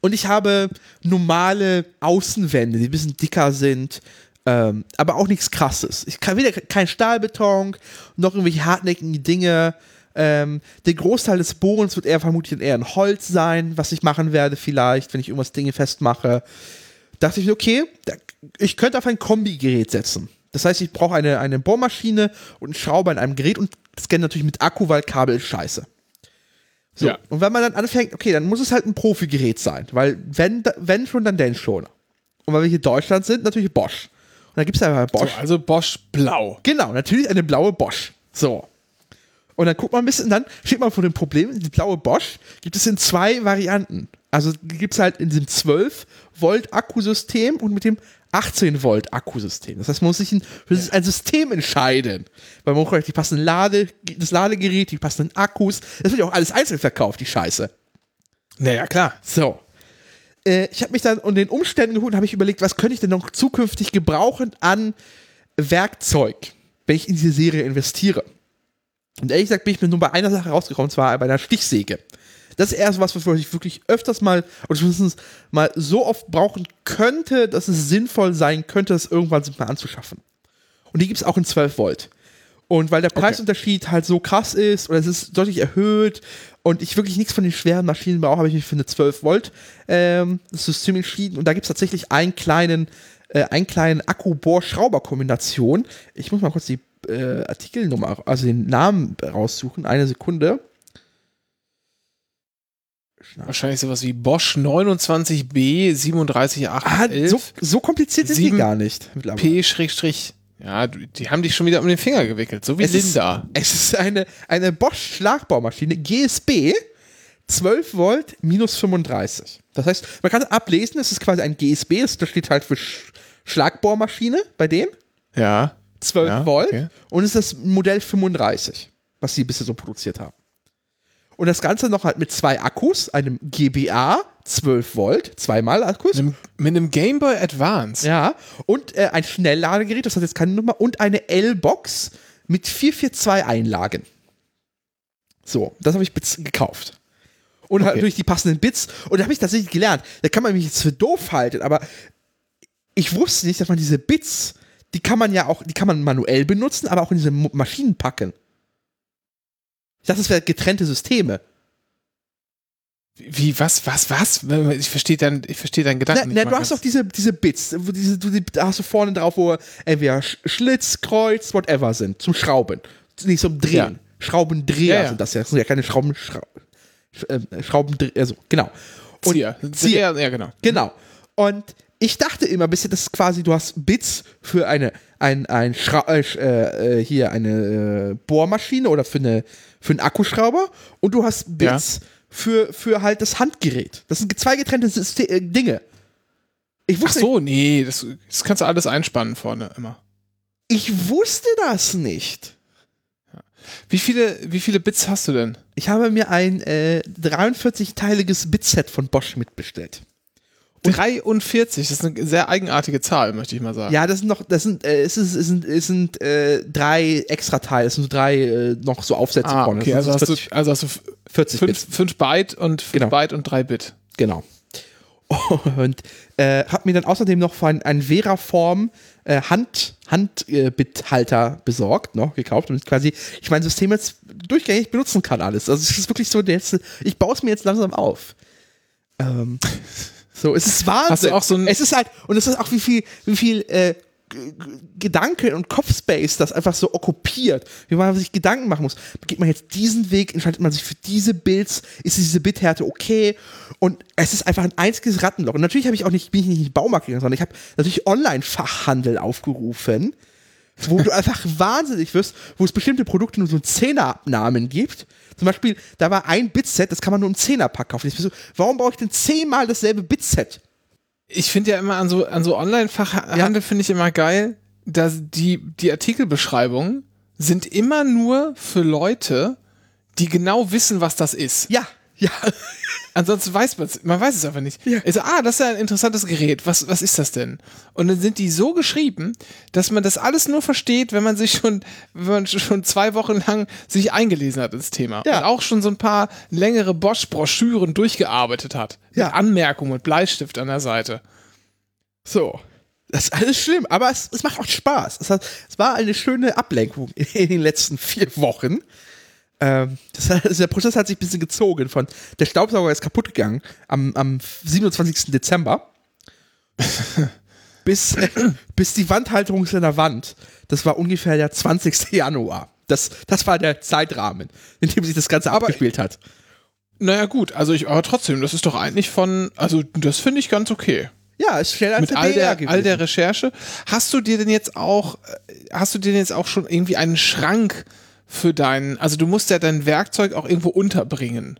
Und ich habe normale Außenwände, die ein bisschen dicker sind, ähm, aber auch nichts krasses. Ich kann weder kein Stahlbeton, noch irgendwelche hartnäckigen Dinge. Ähm, der Großteil des Bohrens wird eher vermutlich eher ein Holz sein, was ich machen werde, vielleicht, wenn ich irgendwas Dinge festmache. Dachte ich, mir, okay, da, ich könnte auf ein Kombigerät setzen. Das heißt, ich brauche eine, eine Bohrmaschine und einen Schrauber in einem Gerät und gerne natürlich mit Akku, weil Kabel ist scheiße. So, Ja. und wenn man dann anfängt, okay, dann muss es halt ein Profigerät sein, weil wenn, wenn schon, dann denn schon. Und weil wir hier in Deutschland sind, natürlich Bosch. Da gibt es ja Bosch. So, also Bosch Blau. Genau, natürlich eine blaue Bosch. So. Und dann guckt man ein bisschen, dann steht man vor dem Problem, die blaue Bosch gibt es in zwei Varianten. Also gibt es halt in diesem 12 Volt Akkusystem und mit dem 18 Volt Akkusystem. Das heißt, man muss sich ein, für das ein System entscheiden. Weil man braucht die passenden Lade, das Ladegerät, die passenden Akkus. Das wird ja auch alles einzeln verkauft, die Scheiße. Naja, klar. So. Äh, ich habe mich dann unter den Umständen geguckt und habe ich überlegt, was könnte ich denn noch zukünftig gebrauchen an Werkzeug, wenn ich in diese Serie investiere. Und ehrlich gesagt bin ich mir nur bei einer Sache rausgekommen, und zwar bei einer Stichsäge. Das ist erst was, was ich wirklich öfters mal, oder zumindest mal so oft brauchen könnte, dass es sinnvoll sein könnte, das irgendwann mal anzuschaffen. Und die gibt es auch in 12 Volt. Und weil der Preisunterschied halt so krass ist oder es ist deutlich erhöht und ich wirklich nichts von den schweren Maschinen brauche, habe ich mich für eine 12 Volt ähm, System entschieden. Und da gibt es tatsächlich einen kleinen, äh, einen kleinen Akku-Bohr-Schrauber-Kombination. Ich muss mal kurz die äh, Artikelnummer, also den Namen raussuchen. Eine Sekunde. Wahrscheinlich sowas wie Bosch 29B Ah, 37811 so, so kompliziert sind die gar nicht mittlerweile. Ja, die haben dich schon wieder um den Finger gewickelt, so wie Es ist, Linda. es ist eine, eine Bosch Schlagbaumaschine, GSB, 12 Volt, minus 35. Das heißt, man kann ablesen, es ist quasi ein GSB, das das steht halt für Sch Schlagbohrmaschine bei dem, Ja. 12 Ja, Volt, okay. und es ist das Modell 35, was sie bisher so produziert haben. Und das Ganze noch halt mit zwei Akkus, einem GBA, 12 Volt, zweimal Akkus. Mit einem- Game Boy Advance. Ja, und äh, ein Schnellladegerät, das hat jetzt keine Nummer, und eine L-Box mit 442 Einlagen. So, das habe ich gekauft. Und halt Okay. durch die passenden Bits. Und da habe ich tatsächlich gelernt. Da kann man mich jetzt für doof halten, aber ich wusste nicht, dass man diese Bits, die kann man ja auch, die kann man manuell benutzen, aber auch in diese Maschinen packen. Ich dachte, das wären getrennte Systeme. Wie, was, was, was? Ich verstehe deinen, ich verstehe deinen Gedanken na, nicht. du hast doch diese, diese Bits, wo diese, du, die, da hast du vorne drauf, wo entweder Sch- Schlitz, Kreuz, whatever sind, zum Schrauben. Nicht zum Drehen. Ja. Schraubendreher Ja, ja. sind das ja. Das sind ja keine Schrauben, Schrau Sch äh, Schraubendreher, also, genau. Und, Zieher. Zieher. Ja, genau. Genau. Und ich dachte immer bisher, das ist quasi, du hast Bits für eine, ein, ein Schra äh, äh, äh, hier eine äh, Bohrmaschine oder für, eine, für einen Akkuschrauber und du hast Bits für, für halt das Handgerät. Das sind zwei getrennte Syste äh, Dinge. Ich Ach wusste, so, nee, das, das kannst du alles einspannen vorne immer. ich wusste das nicht. Wie viele, wie viele Bits hast du denn? Ich habe mir ein äh, 43-teiliges Bitset von Bosch mitbestellt. 43, das ist eine sehr eigenartige Zahl, möchte ich mal sagen. Ja, das sind noch, das sind, äh, es, ist, es sind, es sind äh, drei extra Teile, es sind so drei äh, noch so Aufsätze ah, vorne. okay, also sind hast, du, also hast du 40 5, Bit. 5 Byte und 5 Genau. Byte und 3 Bit. Genau. Und äh, habe mir dann außerdem noch von ein Veraform äh, Hand Handbithalter besorgt, noch gekauft und quasi ich mein System jetzt durchgängig benutzen kann alles. Also es ist wirklich so, der letzte, ich baue es mir jetzt langsam auf. Ähm, so, es ist Wahnsinn. Hast du auch so ein- es ist halt und es ist auch wie viel wie viel äh, G- G- Gedanken und Kopfspace das einfach so okkupiert, wie man sich Gedanken machen muss. Geht man jetzt diesen Weg, entscheidet man sich für diese Builds, ist diese Bithärte okay? Und es ist einfach ein einziges Rattenloch. Und natürlich habe ich auch nicht, bin ich nicht in den Baumarkt gegangen, sondern ich habe natürlich Online-Fachhandel aufgerufen, wo du einfach wahnsinnig wirst, wo es bestimmte Produkte nur so Zehnerabnahmen gibt. Zum Beispiel, da war ein Bitset, das kann man nur im Zehnerpack kaufen. Ich so, warum brauche ich denn zehnmal dasselbe Bitset? Ich finde ja immer an so, an so Online-Fachhandel finde ich immer geil, dass die, die Artikelbeschreibungen sind immer nur für Leute, die genau wissen, was das ist. Ja, ja. Ansonsten weiß man es, man weiß es einfach nicht. Ja. Also, ah, das ist ja ein interessantes Gerät. Was, was ist das denn? Und dann sind die so geschrieben, dass man das alles nur versteht, wenn man sich schon, wenn man schon zwei Wochen lang sich eingelesen hat ins Thema. Ja. Und auch schon so ein paar längere Bosch-Broschüren durchgearbeitet hat. Ja. Mit Anmerkungen, mit Bleistift an der Seite. So. Das ist alles schlimm, aber es, es macht auch Spaß. Es, hat, es war eine schöne Ablenkung in den letzten vier Wochen. Ähm, das, hat- der Prozess hat sich ein bisschen gezogen. Von der Staubsauger ist kaputt gegangen am, am 27. Dezember. bis, äh, bis die Wandhalterung ist in der Wand. Das war ungefähr der 20. Januar. Das, das war der Zeitrahmen, in dem sich das Ganze abgespielt hat. Naja, gut, also ich, aber trotzdem, das ist doch eigentlich von, also das finde ich ganz okay. Ja, ist schneller als Mit all der, all der Recherche. Hast du dir denn jetzt auch, äh, hast du dir denn jetzt auch schon irgendwie einen Schrank für deinen, also du musst ja dein Werkzeug auch irgendwo unterbringen.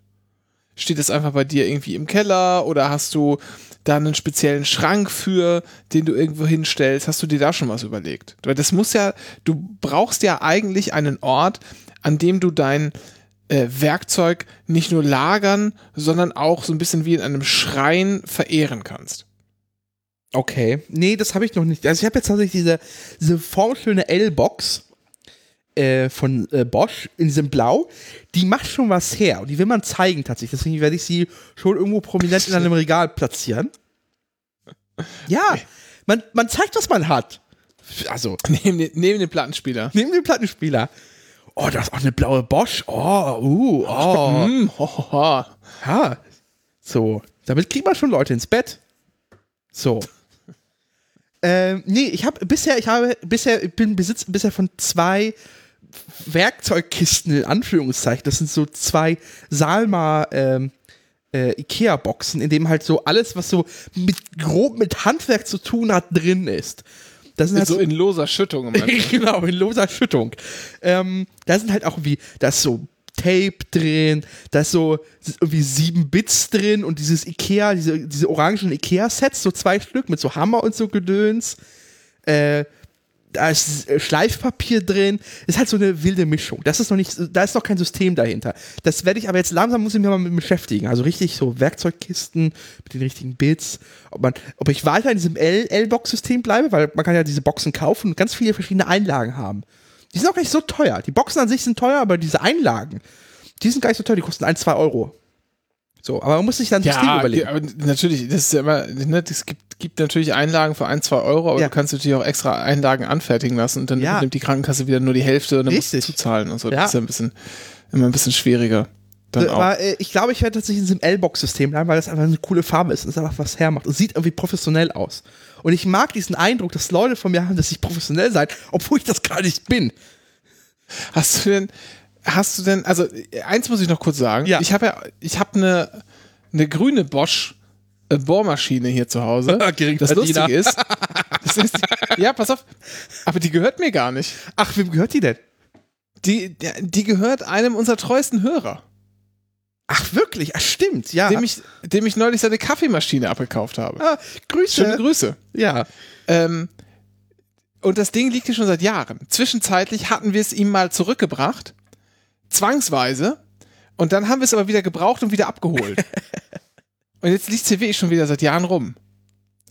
Steht das einfach bei dir irgendwie im Keller oder hast du da einen speziellen Schrank für, den du irgendwo hinstellst? Hast du dir da schon was überlegt? Weil das muss ja, du brauchst ja eigentlich einen Ort, an dem du dein äh, Werkzeug nicht nur lagern, sondern auch so ein bisschen wie in einem Schrein verehren kannst. Okay. Nee, das habe ich noch nicht. Also ich habe jetzt tatsächlich diese, diese formschöne L-Box äh, von äh, Bosch in diesem Blau. Die macht schon was her und die will man zeigen tatsächlich. Deswegen werde ich sie schon irgendwo prominent in einem Regal platzieren. Ja, man, man zeigt, was man hat. Also, Neben den, neben den Plattenspieler. neben dem Plattenspieler. Oh, da ist auch eine blaue Bosch. Oh, uh, oh. Hm, ho, ho, ho. Ja. So, damit kriegt man schon Leute ins Bett. So. ähm, nee, ich habe bisher, ich habe bisher, ich bin Besitz bisher von zwei Werkzeugkisten in Anführungszeichen. Das sind so zwei Salma ähm, äh, Ikea-Boxen, in dem halt so alles, was so mit grob mit Handwerk zu tun hat, drin ist. Das sind halt So in loser Schüttung. genau, in loser Schüttung. Ähm, da sind halt auch irgendwie, da ist so Tape drin, da ist so irgendwie sieben Bits drin und dieses Ikea, diese, diese orangen Ikea-Sets, so zwei Stück mit so Hammer und so Gedöns. Äh, da ist Schleifpapier drin. Ist halt so eine wilde Mischung. Das ist noch nicht, da ist noch kein System dahinter. Das werde ich aber jetzt langsam muss ich mich mal mit beschäftigen. Also richtig so Werkzeugkisten mit den richtigen Bits. Ob man, ob ich weiter in diesem L-Box-System bleibe, weil man kann ja diese Boxen kaufen und ganz viele verschiedene Einlagen haben. Die sind auch gar nicht so teuer. Die Boxen an sich sind teuer, aber diese Einlagen, die sind gar nicht so teuer. Die kosten 1, 2 Euro. So, aber man muss sich dann ein System Ja, überlegen. aber natürlich, das ist ja immer, ne, es gibt, gibt natürlich Einlagen für ein, zwei Euro, aber Ja. du kannst natürlich auch extra Einlagen anfertigen lassen und dann Ja. nimmt die Krankenkasse wieder nur die Hälfte und dann musst du Richtig. zuzahlen und so. Ja. Das ist ja ein bisschen, immer ein bisschen schwieriger. Dann auch. Aber äh, ich glaube, ich werde tatsächlich in diesem L-Box-System bleiben, weil das einfach eine coole Farbe ist und es einfach was hermacht. Und sieht irgendwie professionell aus. Und ich mag diesen Eindruck, dass Leute von mir haben, dass ich professionell sein, obwohl ich das gar nicht bin. Hast du denn, hast du denn, also eins muss ich noch kurz sagen. Ja. Ich habe ja, ich habe eine, eine grüne Bosch äh, Bohrmaschine hier zu Hause. das lustige ist, das ist die, ja, pass auf, aber die gehört mir gar nicht. Ach, wem gehört die denn? Die, die, die gehört einem unserer treuesten Hörer. Ach, wirklich? Ach, stimmt, ja. dem ich, dem ich neulich seine Kaffeemaschine abgekauft habe. ah, Grüße. Schöne Grüße. Ja. Ähm, und das Ding liegt hier schon seit Jahren. Zwischenzeitlich hatten wir es ihm mal zurückgebracht, zwangsweise, und dann haben wir es aber wieder gebraucht und wieder abgeholt. und jetzt liegt wirklich schon wieder seit Jahren rum.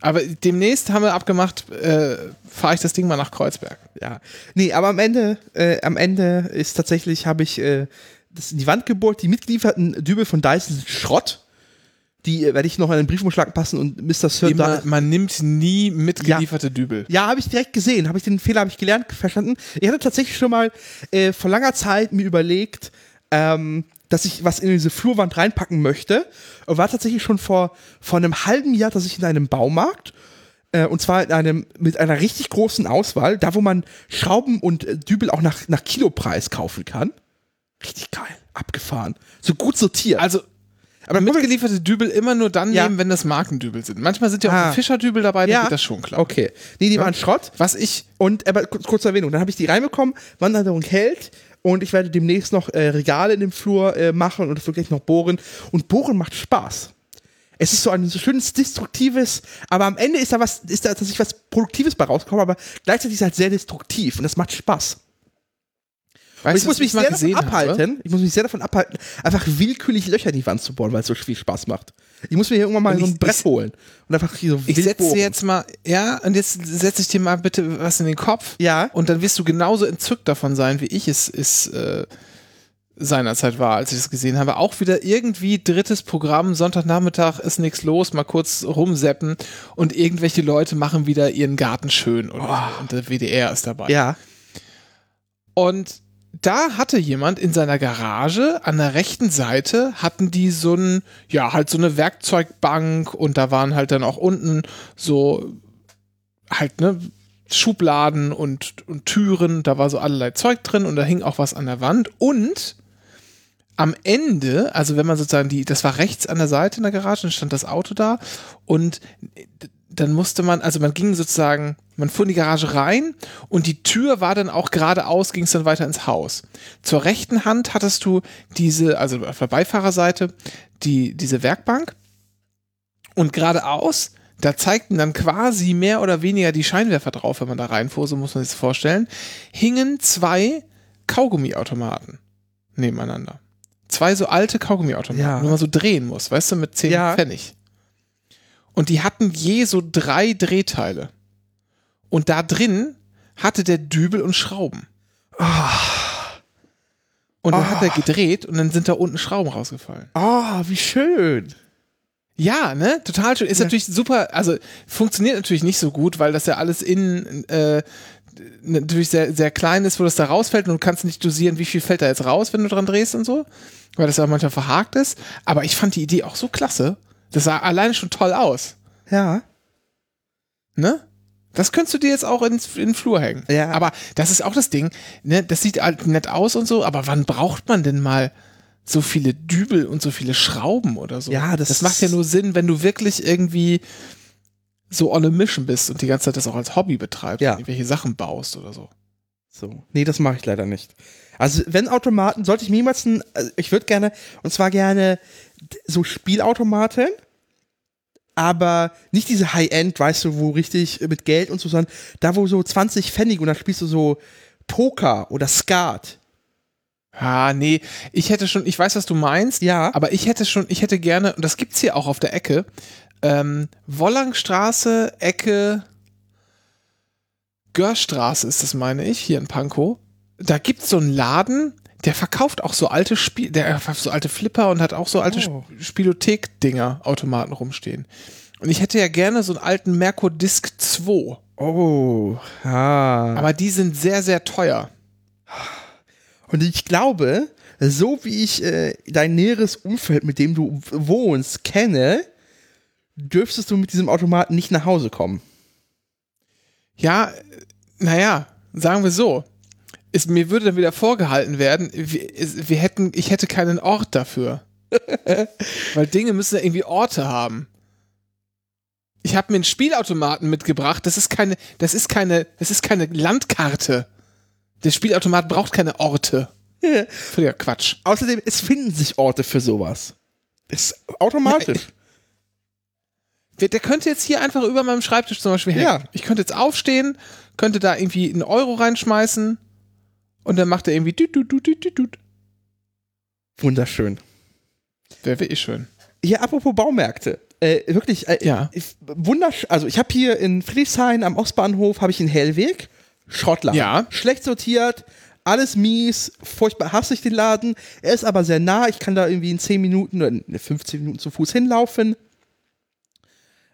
Aber demnächst haben wir abgemacht, äh, fahre ich das Ding mal nach Kreuzberg. Ja. Nee, aber am Ende, äh, am Ende ist tatsächlich, habe ich äh, das in die Wand gebohrt. Die mitgelieferten Dübel von Dyson sind Schrott. Die äh, werde ich noch in den Briefumschlag passen und Mr. Sir Immer, man nimmt nie mitgelieferte Dübel. Ja, habe ich direkt gesehen, habe ich den Fehler habe ich gelernt, verstanden. Ich hatte tatsächlich schon mal äh, vor langer Zeit mir überlegt, ähm, dass ich was in diese Flurwand reinpacken möchte. Und war tatsächlich schon vor, vor einem halben Jahr, dass ich in einem Baumarkt, äh, und zwar in einem, mit einer richtig großen Auswahl, da wo man Schrauben und äh, Dübel auch nach, nach Kilopreis kaufen kann. Richtig geil, abgefahren. So gut sortiert. Also, aber mitgelieferte Dübel immer nur dann Ja. nehmen, wenn das Markendübel sind. Manchmal sind ja auch Ah. Fischerdübel dabei, dann ja, geht das schon klar. Okay. Nee, die waren Schrott. Was ich, Und aber kurz, kurze Erwähnung, dann habe ich die reinbekommen, Wanderung hält und ich werde demnächst noch äh, Regale in dem Flur äh, machen und das wirklich noch bohren. Und bohren macht Spaß. Es ist so ein so schönes destruktives, aber am Ende ist da was, ist da tatsächlich was Produktives bei rausgekommen, aber gleichzeitig ist es halt sehr destruktiv und das macht Spaß. Und weißt ich muss mich mal sehr davon gesehen habe? abhalten, ich muss mich sehr davon abhalten, einfach willkürlich Löcher in die Wand zu bohren, weil es so viel Spaß macht. Ich muss mir hier irgendwann mal Und so ich- ein Brett ich- holen und einfach hier so Ich setze dir jetzt mal, ja, und jetzt setze ich dir mal bitte was in den Kopf. Ja. Und dann wirst du genauso entzückt davon sein, wie ich es, es äh, seinerzeit war, als ich das gesehen habe. Auch wieder irgendwie drittes Programm, Sonntagnachmittag ist nichts los, mal kurz rumseppen und irgendwelche Leute machen wieder ihren Garten schön oder so. Und der WDR ist dabei. Ja. Und da hatte jemand in seiner Garage an der rechten Seite hatten die so ein, ja, halt so eine Werkzeugbank und da waren halt dann auch unten so halt, ne, Schubladen und, und Türen, da war so allerlei Zeug drin und da hing auch was an der Wand. Und am Ende, also wenn man sozusagen die, das war rechts an der Seite in der Garage, dann stand das Auto da und dann musste man, also man ging sozusagen, man fuhr in die Garage rein und die Tür war dann auch geradeaus, ging es dann weiter ins Haus. Zur rechten Hand hattest du diese, also auf der Beifahrerseite, die, diese Werkbank und geradeaus, da zeigten dann quasi mehr oder weniger die Scheinwerfer drauf, wenn man da reinfuhr, so muss man sich das vorstellen, hingen zwei Kaugummiautomaten nebeneinander. Zwei so alte Kaugummiautomaten, Ja. wo man so drehen muss, weißt du, mit 10 Ja. Pfennig. Und die hatten je so drei Drehteile. Und da drin hatte der Dübel und Schrauben. Und dann hat er gedreht und dann sind da unten Schrauben rausgefallen. Oh, wie schön. Ja, ne? Total schön. Ist natürlich super, also funktioniert natürlich nicht so gut, weil das ja alles innen äh, natürlich sehr, sehr klein ist, wo das da rausfällt und du kannst nicht dosieren, wie viel fällt da jetzt raus, wenn du dran drehst und so. Weil das ja manchmal verhakt ist. Aber ich fand die Idee auch so klasse. Das sah alleine schon toll aus. Ja. Ne? Das könntest du dir jetzt auch ins, in den Flur hängen. Ja. Aber das ist auch das Ding, ne? Das sieht halt nett aus und so, aber wann braucht man denn mal so viele Dübel und so viele Schrauben oder so? Ja, das- das macht ja nur Sinn, wenn du wirklich irgendwie so on a mission bist und die ganze Zeit das auch als Hobby betreibst Ja. und irgendwelche Sachen baust oder so. So. Nee, das mache ich leider nicht. Also, wenn Automaten, sollte ich mir jemals ein, also ich würde gerne, und zwar gerne so Spielautomaten, aber nicht diese High-End, weißt du, wo richtig mit Geld und so, sondern da, wo so 20 Pfennig und dann spielst du so Poker oder Skat. Ah, nee, ich hätte schon, ich weiß, was du meinst, Ja. aber ich hätte schon, ich hätte gerne, und das gibt's hier auch auf der Ecke, ähm, Wollangstraße, Ecke, Görstraße ist das, meine ich, hier in Pankow. Da gibt's so einen Laden, der verkauft auch so alte Spiel, der so alte Flipper und hat auch so alte Oh. Sp Spielothek-Dinger, Automaten rumstehen. Und ich hätte ja gerne so einen alten Merkur Disc 2, Oh, ja. aber die sind sehr, sehr teuer. Und ich glaube, so wie ich äh, dein näheres Umfeld, mit dem du wohnst, kenne, dürftest du mit diesem Automaten nicht nach Hause kommen. Ja, naja, sagen wir so. Es, mir würde dann wieder vorgehalten werden, wir, es, wir hätten, ich hätte keinen Ort dafür. Weil Dinge müssen ja irgendwie Orte haben. Ich habe mir einen Spielautomaten mitgebracht, das ist keine, das ist keine, das ist keine Landkarte. Der Spielautomat braucht keine Orte. Völliger Quatsch. Außerdem, es finden sich Orte für sowas. Das ist automatisch. Der, der könnte jetzt hier einfach über meinem Schreibtisch zum Beispiel hängen. Ja. Ich könnte jetzt aufstehen, könnte da irgendwie einen Euro reinschmeißen und dann macht er irgendwie düt, düt, düt, düt, düt. Wunderschön. Wäre wirklich schön. Hier, apropos Baumärkte. Äh, wirklich, äh, Ja. wunderschön. Also, ich habe hier in Friedrichshain am Ostbahnhof habe ich einen Hellweg. Schrottladen. Ja. Schlecht sortiert, alles mies, furchtbar hasse ich den Laden. Er ist aber sehr nah. Ich kann da irgendwie in 10 Minuten oder in 15 Minuten zu Fuß hinlaufen.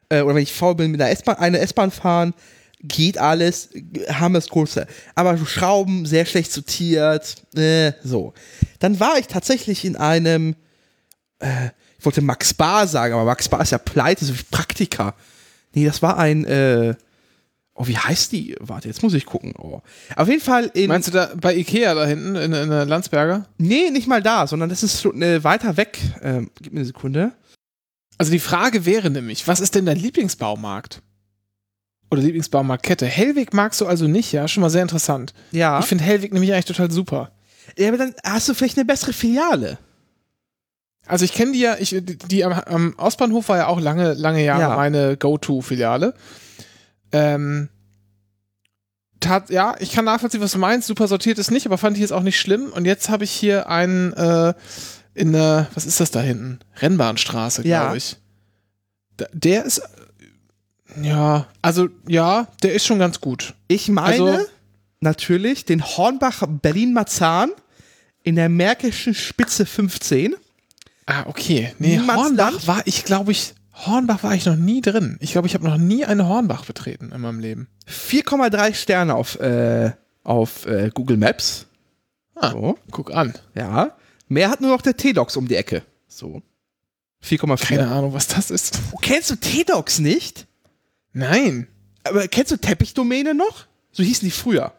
Äh, oder wenn ich faul bin, mit einer S-Bahn, eine S-Bahn fahren. Geht alles, haben das Große. Aber Schrauben, sehr schlecht sortiert. Äh, so. Dann war ich tatsächlich in einem ich wollte Max Bar sagen, aber Max Bar ist ja pleite, so wie Praktika. Nee, das war ein, äh, oh, wie heißt die? Warte, jetzt muss ich gucken. Oh. Auf jeden Fall in, Meinst du da bei Ikea da hinten in, in der Landsberger? nee, nicht mal da, sondern das ist schon äh, weiter weg. Ähm, gib mir eine Sekunde. Also die Frage wäre nämlich, was ist denn dein Lieblingsbaumarkt? Oder Lieblingsbaumarktkette? Hellweg magst du also nicht, ja? Schon mal sehr interessant. Ja. Ich finde Hellweg nämlich eigentlich total super. ja, aber dann hast du vielleicht eine bessere Filiale. Also ich kenne die ja, ich, die, am, am Ostbahnhof war ja auch lange, lange Jahre Ja. meine Go-To-Filiale. Ähm, tat, ja, ich kann nachvollziehen, was du meinst. Super sortiert ist nicht, aber fand ich jetzt auch nicht schlimm. Und jetzt habe ich hier einen äh, in der, was ist das da hinten? Rennbahnstraße, Ja. glaube ich. Da, der ist, äh, ja, also ja, der ist schon ganz gut. Ich meine Also- natürlich den Hornbach Berlin-Marzahn in der Märkischen Spitze 15. Ah, okay. Nee? Hornbach war ich, glaube ich, Hornbach war ich noch nie drin. Ich glaube, ich habe noch nie eine Hornbach betreten in meinem Leben. 4,3 Sterne auf, äh, auf äh, Google Maps. Ah, So. guck an. Ja. Mehr hat nur noch der T-Docs um die Ecke. So. 4,4. Keine Ahnung, was das ist. Oh, kennst du T-Docs nicht? Nein. Aber kennst du Teppichdomäne noch? So hießen die früher.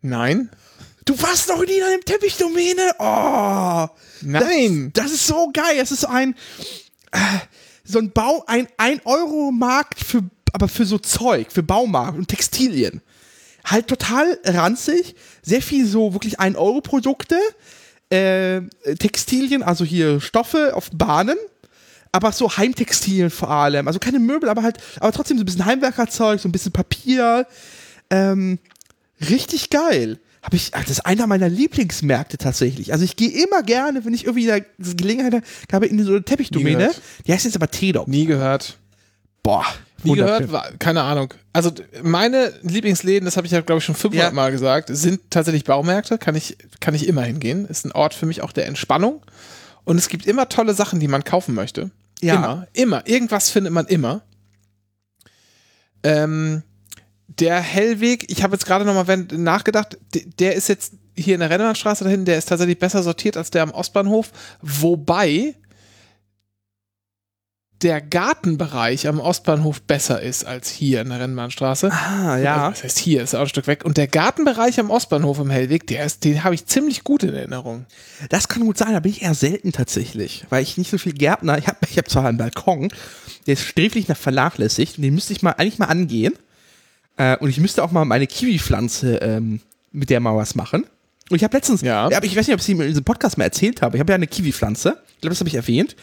Nein. Du warst noch nie in einem Teppichdomäne? Oh. Nein. Das, das ist so geil. Das ist so ein, äh, so ein Bau, ein 1-Euro-Markt für, aber für so Zeug, für Baumarkt und Textilien. Halt total ranzig. Sehr viel so wirklich 1-Euro-Produkte. Äh, Textilien, also hier Stoffe auf Bahnen. Aber so Heimtextilien vor allem. Also keine Möbel, aber halt, aber trotzdem so ein bisschen Heimwerkerzeug, so ein bisschen Papier. Ähm, richtig geil. Hab ich, das ist einer meiner Lieblingsmärkte tatsächlich. Also ich gehe immer gerne, wenn ich irgendwie eine Gelegenheit habe, in so eine Teppichdomäne. Die heißt jetzt aber T-Dog. Nie gehört. Boah. Nie gehört, war, keine Ahnung. Also meine Lieblingsläden, das habe ich ja glaube ich schon 500 Ja. Mal gesagt, sind tatsächlich Baumärkte. Kann ich, kann ich immer hingehen. Ist ein Ort für mich auch der Entspannung. Und es gibt immer tolle Sachen, die man kaufen möchte. Ja. Immer, immer. Irgendwas findet man immer. Ähm, der Hellweg, ich habe jetzt gerade nochmal nachgedacht, der ist jetzt hier in der Rennbahnstraße dahin, der ist tatsächlich besser sortiert als der am Ostbahnhof. Wobei der Gartenbereich am Ostbahnhof besser ist als hier in der Rennbahnstraße. Ah, ja. Das heißt, hier ist auch ein Stück weg. Und der Gartenbereich am Ostbahnhof im Hellweg, der ist, den habe ich ziemlich gut in Erinnerung. Das kann gut sein, da bin ich eher selten tatsächlich, weil ich nicht so viel Gärtner, ich habe ich hab zwar einen Balkon, der ist sträflich nach vernachlässigt und den müsste ich mal eigentlich mal angehen. Äh, und ich müsste auch mal meine Kiwi-Pflanze ähm, mit der mal was machen. Und ich habe letztens, Ja. aber ich weiß nicht, ob ich es in diesem Podcast mal erzählt habe, ich habe ja eine Kiwi-Pflanze, ich glaube, das habe ich erwähnt.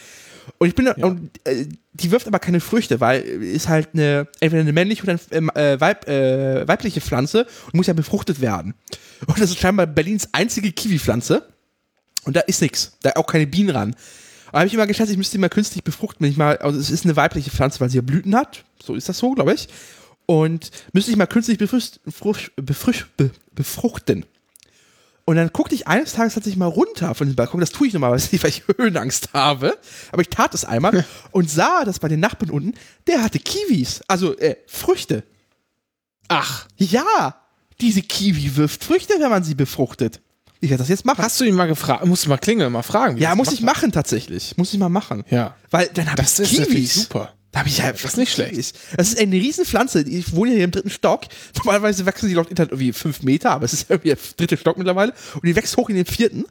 Und ich bin, und, äh, die wirft aber keine Früchte, weil äh, ist halt eine, entweder eine männliche oder eine äh, Weib, äh, weibliche Pflanze und muss ja befruchtet werden. Und das ist scheinbar Berlins einzige Kiwi-Pflanze. Und da ist nichts. Da auch keine Bienen ran. Da habe ich immer geschätzt, ich müsste die mal künstlich befruchten, wenn ich mal, also es ist eine weibliche Pflanze, weil sie ja Blüten hat. So ist das so, glaube ich. Und müsste ich mal künstlich befrucht, befrucht, be, befruchten. Und dann guckte ich eines Tages tatsächlich mal runter von dem Balkon. Das tue ich normalerweise nicht, weil ich Höhenangst habe. Aber ich tat es einmal und sah, dass bei den Nachbarn unten, der hatte Kiwis. Also äh, Früchte. Ach, Ja, diese Kiwi wirft Früchte, wenn man sie befruchtet. Ich werde das jetzt machen. hast du ihn mal gefragt? Musst du mal klingeln, mal fragen. wie Ja, muss ich machen tatsächlich. Muss ich mal machen. Ja. Weil dann habe ich Das ist Kiwis. super. Da habe ich ja Das ist nicht schlecht. Das ist eine Riesenpflanze. Ich wohne hier im dritten Stock. Normalerweise wachsen die laut Internet irgendwie fünf Meter, aber es ist irgendwie der dritte Stock mittlerweile. Und die wächst hoch in den vierten.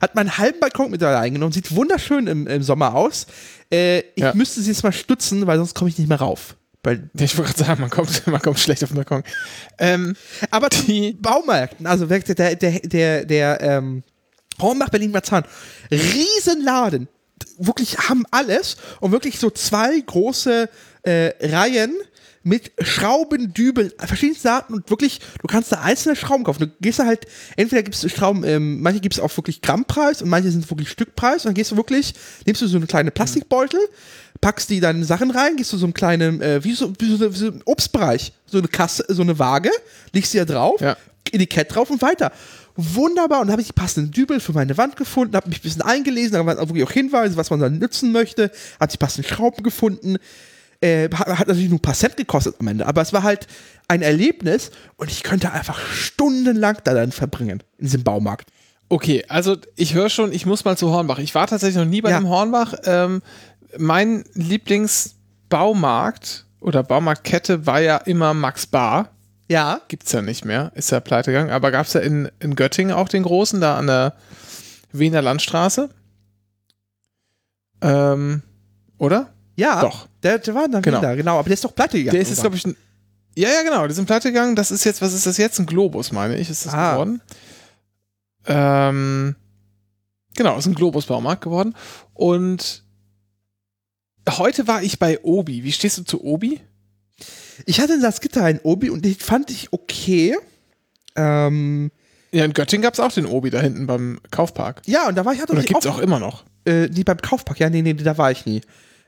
Hat meinen halben Balkon mit eingenommen. Sieht wunderschön im, im Sommer aus. Äh, ich Ja. müsste sie jetzt mal stützen, weil sonst komme ich nicht mehr rauf. Weil, Ich wollte gerade sagen, man kommt, man kommt schlecht auf den Balkon. Ähm, aber die Baumärkten, also der, der, der, der, der ähm, Hornbach, Berlin, Marzahn. Riesenladen. Wirklich haben alles und wirklich so zwei große äh, Reihen mit Schrauben, Dübeln, verschiedensten Arten und wirklich, du kannst da einzelne Schrauben kaufen. Du gehst da halt, entweder gibt es Schrauben, ähm, manche gibt es auch wirklich Grammpreis und manche sind wirklich Stückpreis und dann gehst du wirklich, nimmst du so eine kleine Plastikbeutel, packst die dann Sachen rein, gehst du so einen kleinen, äh, wie so, wie so, wie so ein Obstbereich, so eine Kasse, so eine Waage, legst die da drauf, Ja. Etikett drauf und weiter. Wunderbar. Und da habe ich die passenden Dübel für meine Wand gefunden, habe mich ein bisschen eingelesen, da waren auch wirklich auch Hinweise, was man dann nutzen möchte, hat die passenden Schrauben gefunden. Äh, hat, hat natürlich nur ein paar Cent gekostet am Ende, aber es war halt ein Erlebnis und ich könnte einfach stundenlang da dann verbringen in diesem Baumarkt. Okay, also ich höre schon, ich muss mal zu Hornbach. Ich war tatsächlich noch nie bei Ja. dem Hornbach. Ähm, mein Lieblingsbaumarkt oder Baumarktkette war ja immer Max Bar. Ja. Gibt's ja nicht mehr, ist ja pleite gegangen. Aber gab's ja in, in Göttingen auch den großen, da an der Wiener Landstraße. Ähm, oder? Ja. Doch. Der, der war dann Genau. wieder, genau. Aber der ist doch pleite gegangen. Der ist jetzt, glaube ich, ein. Ja, ja, genau. Die sind pleite gegangen. Das ist jetzt, was ist das jetzt? Ein Globus, meine ich, ist das Ah. geworden. Ähm, genau, ist ein Globus-Baumarkt geworden. Und heute war ich bei Obi. Wie stehst du zu Obi? Ich hatte in Salzgitter einen Obi und den fand ich okay. Ähm, Ja, in Göttingen gab es auch den Obi da hinten beim Kaufpark. ja, und da war ich Oder tatsächlich gibt's auch immer noch? Äh, nee, beim Kaufpark, ja, nee, nee, da war ich nie.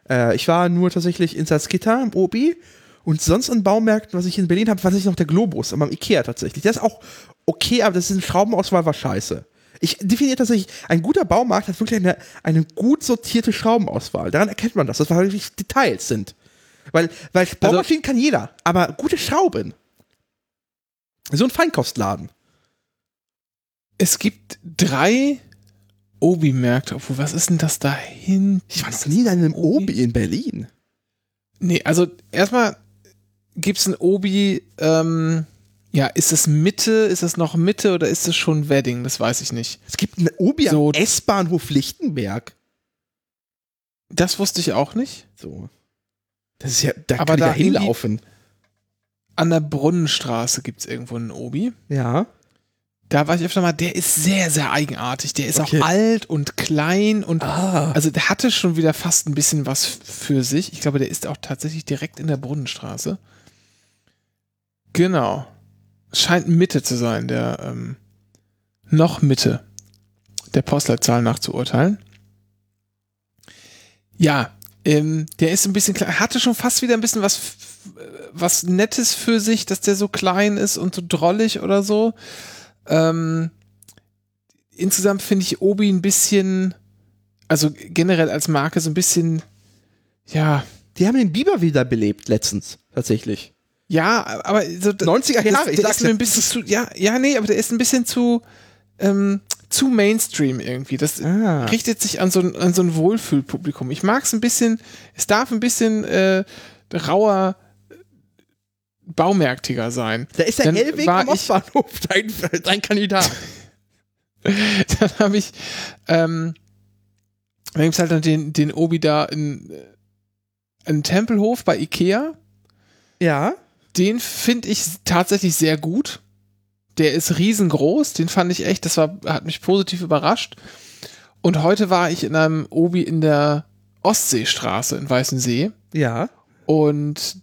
Äh, ich war nur tatsächlich in Salzgitter im Obi und sonst an Baumärkten, was ich in Berlin habe, war tatsächlich noch der Globus, aber im Ikea tatsächlich. Der ist auch okay, aber das ist eine Schraubenauswahl war scheiße. Ich definiere tatsächlich, ein guter Baumarkt hat wirklich eine, eine gut sortierte Schraubenauswahl. Daran erkennt man das, dass das wirklich Details sind. Weil, weil Baumaschinen kann jeder, aber gute Schrauben. So ein Feinkostladen. Es gibt drei Obi-Märkte. Obwohl, was ist denn das da hinten? Ich war noch nie in einem Obi in Berlin. Nee, also erstmal gibt's ein Obi, ähm, ja, ist es Mitte, ist es noch Mitte oder ist es schon Wedding? Das weiß ich nicht. Es gibt ein Obi So- am S-Bahnhof Lichtenberg. Das wusste ich auch nicht. So. Das ist ja, da Aber kann ich da ja hinlaufen. An der Brunnenstraße gibt's irgendwo einen Obi. Ja. Da war ich öfter mal, der ist sehr, sehr eigenartig. Der ist Okay. auch alt und klein und Ah. also der hatte schon wieder fast ein bisschen was für sich. Ich glaube, der ist auch tatsächlich direkt in der Brunnenstraße. Genau. Scheint Mitte zu sein, der ähm, noch Mitte der Postleitzahl nach zu urteilen. Ja, ähm, der ist ein bisschen klein, hatte schon fast wieder ein bisschen was, f- was Nettes für sich, dass der so klein ist und so drollig oder so. Ähm, insgesamt finde ich Obi ein bisschen, also generell als Marke so ein bisschen, ja, Die haben den Biber wiederbelebt letztens, tatsächlich. ja, aber so 90er das, Jahre, ich der sag's ist mir ein bisschen zu, ja, ja, nee, aber der ist ein bisschen zu, ähm, zu Mainstream irgendwie. Das Ah. richtet sich an so ein, an so ein Wohlfühlpublikum. Ich mag es ein bisschen, es darf ein bisschen äh, rauer, äh, baumärktiger sein. Da ist der Dann Hellweg am Ostbahnhof, dein, dein Kandidat. dann habe ich, ähm, dann gibt's halt noch den, den Obi da in, äh, in Tempelhof bei Ikea. Ja. Den finde ich tatsächlich sehr gut. Der ist riesengroß, den fand ich echt, das war, hat mich positiv überrascht. Und heute war ich in einem Obi in der Ostseestraße in Weißensee Ja. und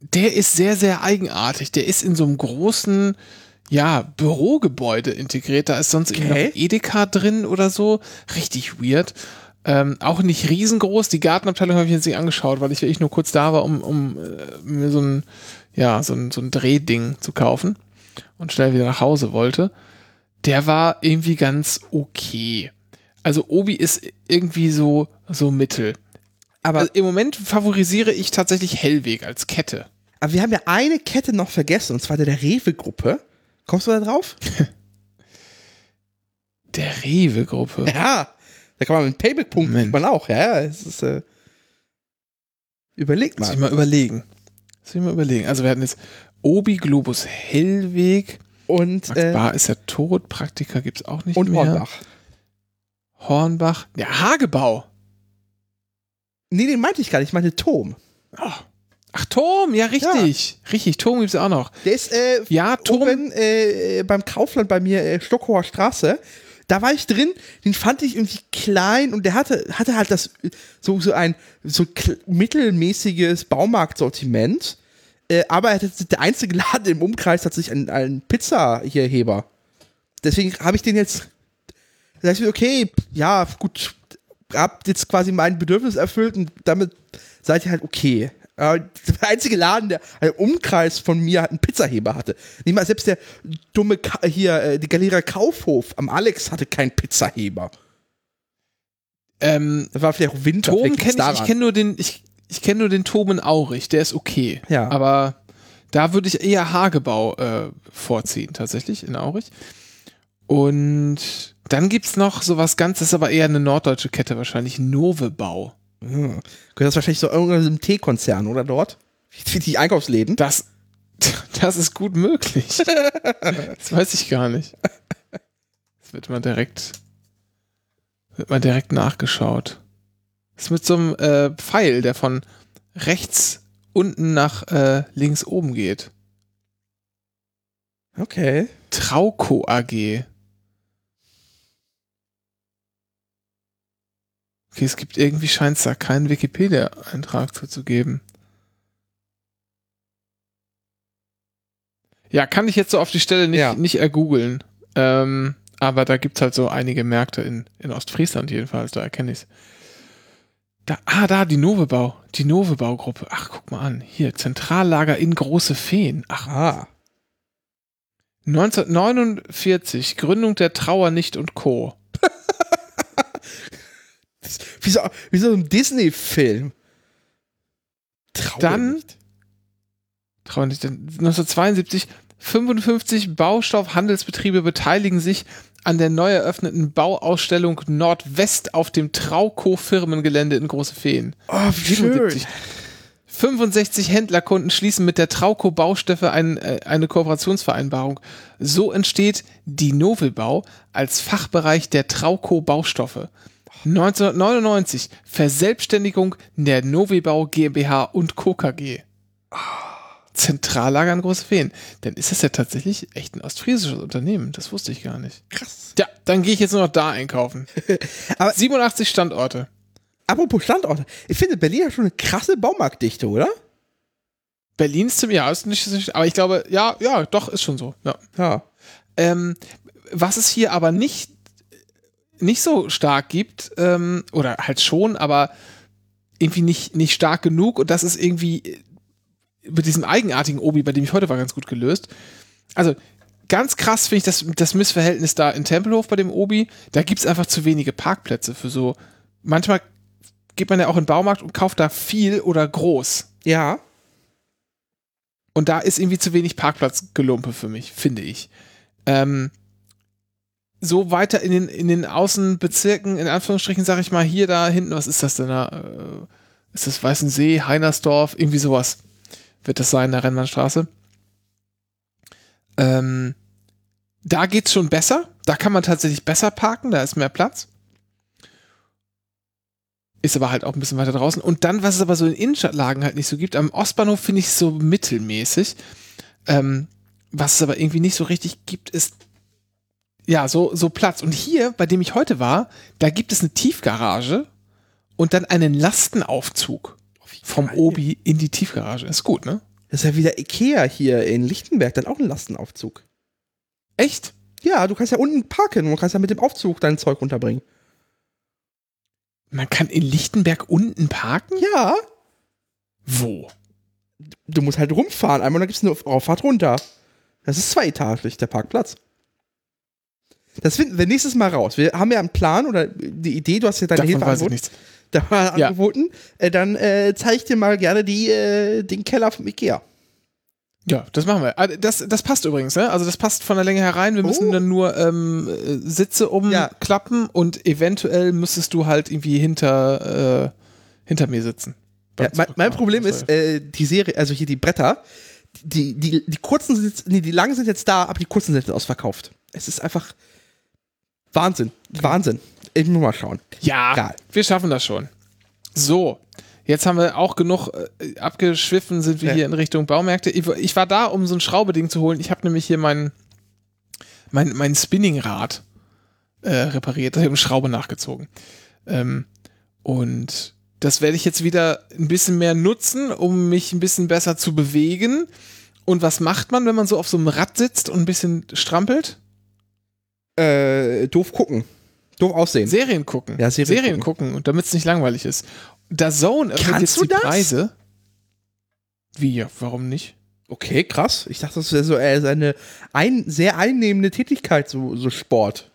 der ist sehr, sehr eigenartig. Der ist in so einem großen, ja, Bürogebäude integriert. Da ist sonst irgendwie Okay. noch Edeka drin oder so. Richtig weird. Ähm, auch nicht riesengroß. Die Gartenabteilung habe ich jetzt nicht angeschaut, weil ich wirklich nur kurz da war, um, um äh, mir so ein, ja, so ein, so ein Drehding zu kaufen und schnell wieder nach Hause wollte. Der war irgendwie ganz okay. Also Obi ist irgendwie so, so mittel. Aber, Also Im Moment favorisiere ich tatsächlich Hellweg als Kette. aber wir haben ja eine Kette noch vergessen, und zwar der, der Rewe-Gruppe. Kommst du da drauf? Der Rewe-Gruppe. Ja. Da kann man mit Payback-Punkten man auch. Ja, es ist, äh, überlegt Muss ich mal. mal überlegen. Muss ich mal überlegen. Also wir hatten jetzt Obi, Globus, Hellweg. Und, Max äh, Bar ist ja tot. Praktika gibt es auch nicht und mehr. Hornbach. Hornbach. Ja, Hagebau. Nee, den meinte ich gar nicht, ich meinte Tom. Ach, Turm. Ja, richtig. Richtig, Turm gibt es auch noch. Der ist, äh, Ja, Turm. oben äh, beim Kaufland bei mir, äh, Stockhoher Straße. da war ich drin, den fand ich irgendwie klein und der hatte, hatte halt das so, so ein so mittelmäßiges Baumarktsortiment. Äh, aber er hatte, der einzige Laden im Umkreis hat sich einen, einen Pizza-Heber. Deswegen habe ich den jetzt. Da ich mir, okay, ja, gut, habt jetzt quasi mein Bedürfnis erfüllt und damit seid ihr halt okay. Aber der einzige Laden, der einen Umkreis von mir einen Pizzaheber hatte. Nicht mal selbst der dumme Ka hier, äh, die Galeria Kaufhof am Alex hatte keinen Pizzaheber. Ähm, Das war vielleicht auch Winter. Liegt's kenne ich, ich kenne nur den, ich, ich kenne nur den Toben Aurich, der ist okay. Ja. Aber da würde ich eher Hagebau äh, vorziehen, tatsächlich, in Aurich. Und dann gibt's noch sowas ganz, das ist aber eher eine norddeutsche Kette, wahrscheinlich Novebau. Hm. Das ist wahrscheinlich so irgendein Teekonzern, oder dort? Wie die Einkaufsläden. Das, das ist gut möglich. Das weiß ich gar nicht. Das wird mal direkt, wird mal direkt nachgeschaut. Ist mit so einem äh, Pfeil, der von rechts unten nach äh, links oben geht. Okay. Trauco AG. Okay, es gibt irgendwie scheint es da keinen Wikipedia-Eintrag zu, zu geben. Ja, kann ich jetzt so auf die Stelle nicht, Ja. nicht ergoogeln. Ähm, aber da gibt's halt so einige Märkte in, in Ostfriesland jedenfalls, da erkenne ich's. Da, ah, da, die Novebau. Die Novebau-Gruppe. Ach, guck mal an. Hier, Zentrallager in Große Feen. Ach, Ah. 1949, Gründung der Trauer nicht und Co. Wie so, wie so ein Disney-Film. Trauer Dann- nicht. Trauer nicht, 1972, 55 Baustoffhandelsbetriebe beteiligen sich an der neu eröffneten Bauausstellung Nordwest auf dem Trauco Firmengelände in Große Feen. Oh, wie schön. 77. 65 Händlerkunden schließen mit der Trauco Baustoffe ein, äh, eine Kooperationsvereinbarung. So entsteht die Novelbau als Fachbereich der Trauco Baustoffe. 1999 Verselbstständigung der Novibau GmbH und Co. KG. Zentrallager in Große Feen. Dann ist das ja tatsächlich echt ein ostfriesisches Unternehmen. Das wusste ich gar nicht. Krass. Ja, dann gehe ich jetzt nur noch da einkaufen. Aber- 87 Standorte. Apropos Standorte. Ich finde Berlin hat schon eine krasse Baumarktdichte, oder? Berlin ist zum ja, ist nicht, nicht, aber ich glaube, ja, ja, doch, ist schon so. Ja. Ja. Ähm, was es hier aber nicht, nicht so stark gibt, ähm, oder halt schon, aber irgendwie nicht, nicht stark genug, und das ist irgendwie mit diesem eigenartigen Obi, bei dem ich heute war, ganz gut gelöst. Also, ganz krass finde ich das, das Missverhältnis da in Tempelhof bei dem Obi. Da gibt es einfach zu wenige Parkplätze für so. Manchmal geht man ja auch in den Baumarkt und kauft da viel oder groß. Ja. Und da ist irgendwie zu wenig Parkplatzgelumpe für mich, finde ich. Ähm, so weiter in den, in den Außenbezirken, in Anführungsstrichen, sage ich mal, hier, da hinten, was ist das denn da? Äh, ist das Weißensee, Heinersdorf, irgendwie sowas wird das sein, in der Rennbahnstraße. Ähm, da geht's schon besser. Da kann man tatsächlich besser parken, da ist mehr Platz. Ist aber halt auch ein bisschen weiter draußen. Und dann, was es aber so in Innenstadtlagen halt nicht so gibt, am Ostbahnhof finde ich es so mittelmäßig. Ähm, was es aber irgendwie nicht so richtig gibt, ist ja so, so Platz. Und hier, bei dem ich heute war, da gibt es eine Tiefgarage und dann einen Lastenaufzug vom. Obi in die Tiefgarage. Ist gut, ne? Das ist ja wieder Ikea hier in Lichtenberg, dann auch ein Lastenaufzug. Echt? Ja, du kannst ja unten parken und kannst ja mit dem Aufzug dein Zeug runterbringen. Man kann in Lichtenberg unten parken? Ja. Wo? Du musst halt rumfahren, einmal dann gibt's eine Auffahrt runter. Das ist zweietagig, der Parkplatz. Das finden wir nächstes Mal raus. Wir haben ja einen Plan oder die Idee, du hast ja deine Davon Hilfe weiß ich angeboten. nichts. Da war Ja. angeboten. Äh, dann äh, zeige ich dir mal gerne die, äh, den Keller vom Ikea. Ja, das machen wir. Ah, Das, das passt übrigens, ne? Also das passt von der Länge herein. Wir müssen Oh. dann nur ähm, äh, Sitze Ja. umklappen und eventuell müsstest du halt irgendwie hinter, äh, hinter mir sitzen. Ja, mein, mein. Problem ist, äh, die Serie, also hier die Bretter, die, die, die kurzen sind nee, die langen sind jetzt da, aber die kurzen sind jetzt ausverkauft. Es ist einfach Wahnsinn. Wahnsinn. Ich muss mal schauen. Ja, Egal. wir schaffen das schon. So, jetzt haben wir auch genug äh, abgeschwiffen, sind wir Ja. hier in Richtung Baumärkte. Ich, ich war da, um so ein Schraubeding zu holen. Ich habe nämlich hier mein, mein, mein Spinningrad äh, repariert, habe eine Schraube nachgezogen. Ähm, und das werde ich jetzt wieder ein bisschen mehr nutzen, um mich ein bisschen besser zu bewegen. Und was macht man, wenn man so auf so einem Rad sitzt und ein bisschen strampelt? Äh, doof gucken. Doof aussehen. Serien gucken. Ja, Serien Serien gucken, und damit es nicht langweilig ist. Da Zone erhöht Kannst jetzt du die das? Preise. Wie, ja, warum nicht? Okay, krass. Ich dachte, das wäre so äh, eine ein, sehr einnehmende Tätigkeit, so, so Sport.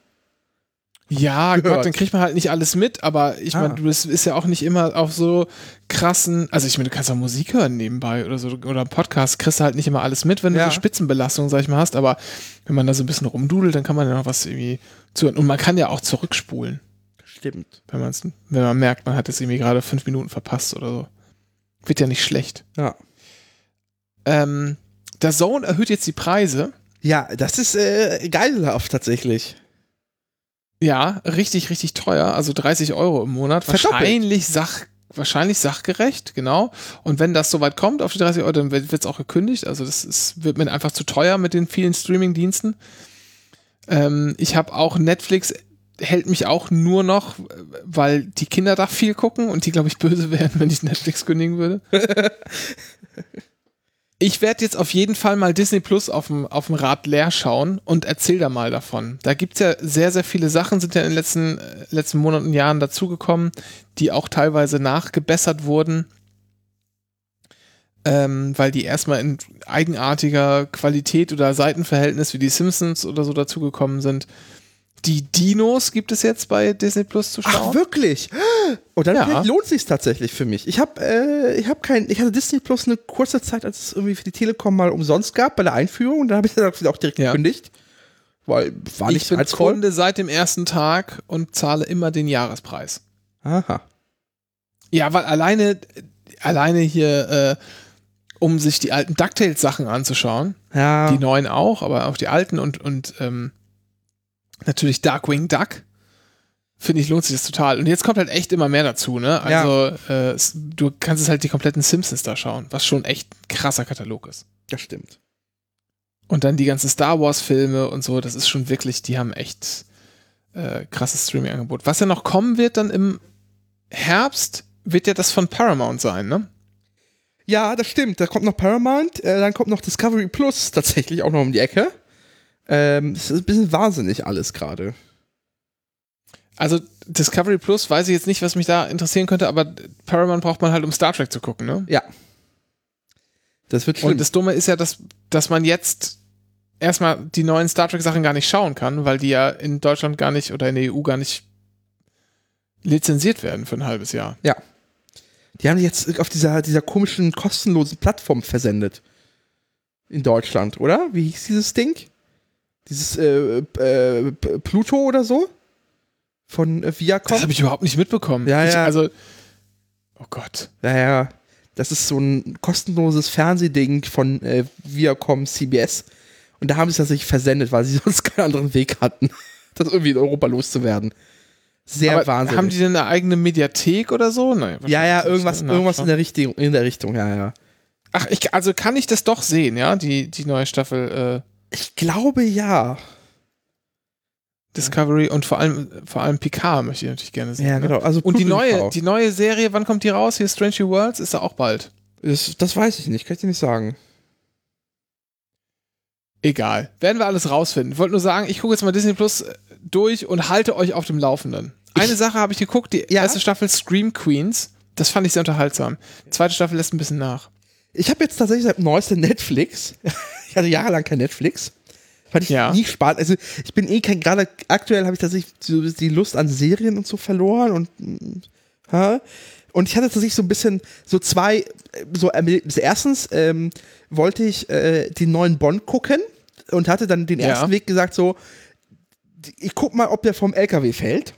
Ja, Gehört. Gott, dann kriegt man halt nicht alles mit, aber ich Ah. meine, du bist, ist ja auch nicht immer auf so krassen, also ich meine, du kannst auch Musik hören nebenbei oder so, oder Podcast, kriegst du halt nicht immer alles mit, wenn du Ja. so Spitzenbelastung, sag ich mal, hast, aber wenn man da so ein bisschen rumdudelt, dann kann man ja noch was irgendwie zuhören. Und man kann ja auch zurückspulen, Stimmt. wenn man wenn man merkt, man hat jetzt irgendwie gerade fünf Minuten verpasst oder so. Wird ja nicht schlecht. Ja. Ähm, der Zone erhöht jetzt die Preise. Ja, das ist äh, geiselhaft tatsächlich. Ja, richtig, richtig teuer. Also 30 Euro im Monat. Verdoppelt. Wahrscheinlich sach, wahrscheinlich sachgerecht, genau. Und wenn das soweit kommt auf die 30 Euro, dann wird es auch gekündigt. Also das ist, wird mir einfach zu teuer mit den vielen Streaming-Diensten. Ähm, ich habe auch Netflix hält mich auch nur noch, weil die Kinder da viel gucken und die, glaube ich, böse wären, wenn ich Netflix kündigen würde. Ich werde jetzt auf jeden Fall mal Disney Plus auf dem, Rad leer schauen und erzähl da mal davon. Da gibt's ja sehr, sehr viele Sachen, sind ja in den letzten, äh, letzten Monaten und Jahren dazugekommen, die auch teilweise nachgebessert wurden, ähm, weil die erstmal in eigenartiger Qualität oder Seitenverhältnis wie die Simpsons oder so dazugekommen sind. Die Dinos gibt es jetzt bei Disney Plus zu schauen. Ach, wirklich? Und dann Ja. lohnt sich tatsächlich für mich. Ich habe äh, ich hab kein, ich hatte Disney Plus eine kurze Zeit, als es irgendwie für die Telekom mal umsonst gab bei der Einführung. Und dann habe ich das auch direkt Ja. gekündigt. Weil war nicht ich bin reizvoll. Kunde seit dem ersten Tag und zahle immer den Jahrespreis. Aha. Ja, weil alleine, alleine hier, äh, um sich die alten DuckTales-Sachen anzuschauen, Ja. die neuen auch, aber auch die alten und, und ähm, natürlich Darkwing Duck, finde ich, lohnt sich das total. Und jetzt kommt halt echt immer mehr dazu, ne? Ja. Also, äh, es, du kannst es halt die kompletten Simpsons da schauen, was schon echt ein krasser Katalog ist. das stimmt. Und dann die ganzen Star Wars-Filme und so, das ist schon wirklich, die haben echt äh, krasses Streaming-Angebot. Was ja noch kommen wird dann im Herbst, wird ja das von Paramount sein, ne? Ja, das stimmt. Da kommt noch Paramount, äh, dann kommt noch Discovery Plus tatsächlich auch noch um die Ecke. Ähm, es ist ein bisschen wahnsinnig alles gerade. Also Discovery Plus weiß ich jetzt nicht, was mich da interessieren könnte, aber Paramount braucht man halt, um Star Trek zu gucken, ne? Ja. Das wird schlimm. Und das Dumme ist ja, dass, dass man jetzt erstmal die neuen Star Trek Sachen gar nicht schauen kann, weil die ja in Deutschland gar nicht oder in der EU gar nicht lizenziert werden für ein halbes Jahr. ja. Die haben die jetzt auf dieser, dieser komischen, kostenlosen Plattform versendet. In Deutschland, oder? Wie hieß dieses Ding? Dieses äh, äh, Pluto oder so? Von äh, Viacom? Das habe ich überhaupt nicht mitbekommen. Ja, ich, ja. Also, oh Gott. Naja, das ist so ein kostenloses Fernsehding von äh, Viacom CBS. Und da haben sie es tatsächlich versendet, weil sie sonst keinen anderen Weg hatten, das irgendwie in Europa loszuwerden. Sehr Aber wahnsinnig. Haben die denn eine eigene Mediathek oder so? Nein, ja, ja, irgendwas, nicht. irgendwas in der Richtung, in der Richtung, ja, ja. Ach, ich, also kann ich das doch sehen, ja, die, die neue Staffel äh, Ich glaube ja. Discovery und vor allem, vor allem Picard möchte ich natürlich gerne sehen. Ja, ne? genau. Also Und die neue, die neue Serie, wann kommt die raus? Hier Strange New Worlds ist da auch bald. das, das weiß ich nicht, kann ich dir nicht sagen. Egal. Werden wir alles rausfinden. Ich wollte nur sagen, ich gucke jetzt mal Disney Plus äh, durch und halte euch auf dem Laufenden. Eine Sache habe ich geguckt, die Ja? erste Staffel Scream Queens. Das fand ich sehr unterhaltsam. Die zweite Staffel lässt ein bisschen nach. Ich habe jetzt tatsächlich seit neuestem Netflix. hatte jahrelang kein Netflix. Fand ich Ja. nie spannend. Also ich bin eh kein, gerade aktuell habe ich tatsächlich so die Lust an Serien und so verloren und mm, ha? und ich hatte tatsächlich so ein bisschen so zwei, äh, so äh, erstens ähm, wollte ich äh, den neuen Bond gucken und hatte dann den Ja. ersten Weg gesagt so, ich guck mal, ob der vom LKW fällt.